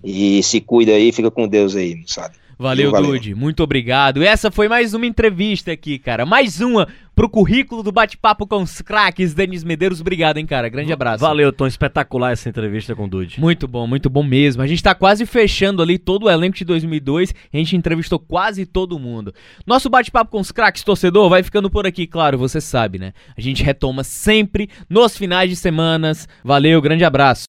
E se cuida aí, fica com Deus aí, sabe? Valeu, Valeu. Dude. Muito obrigado. Essa foi mais uma entrevista aqui, cara. Mais uma pro currículo do bate-papo com os craques. Denis Medeiros, obrigado, hein, cara. Grande abraço. Valeu, Tom. Espetacular essa entrevista com o Dude. Muito bom, muito bom mesmo. A gente tá quase fechando ali todo o elenco de 2002. A gente entrevistou quase todo mundo. Nosso bate-papo com os craques, torcedor, vai ficando por aqui, claro, você sabe, né? A gente retoma sempre nos finais de semanas. Valeu, grande abraço.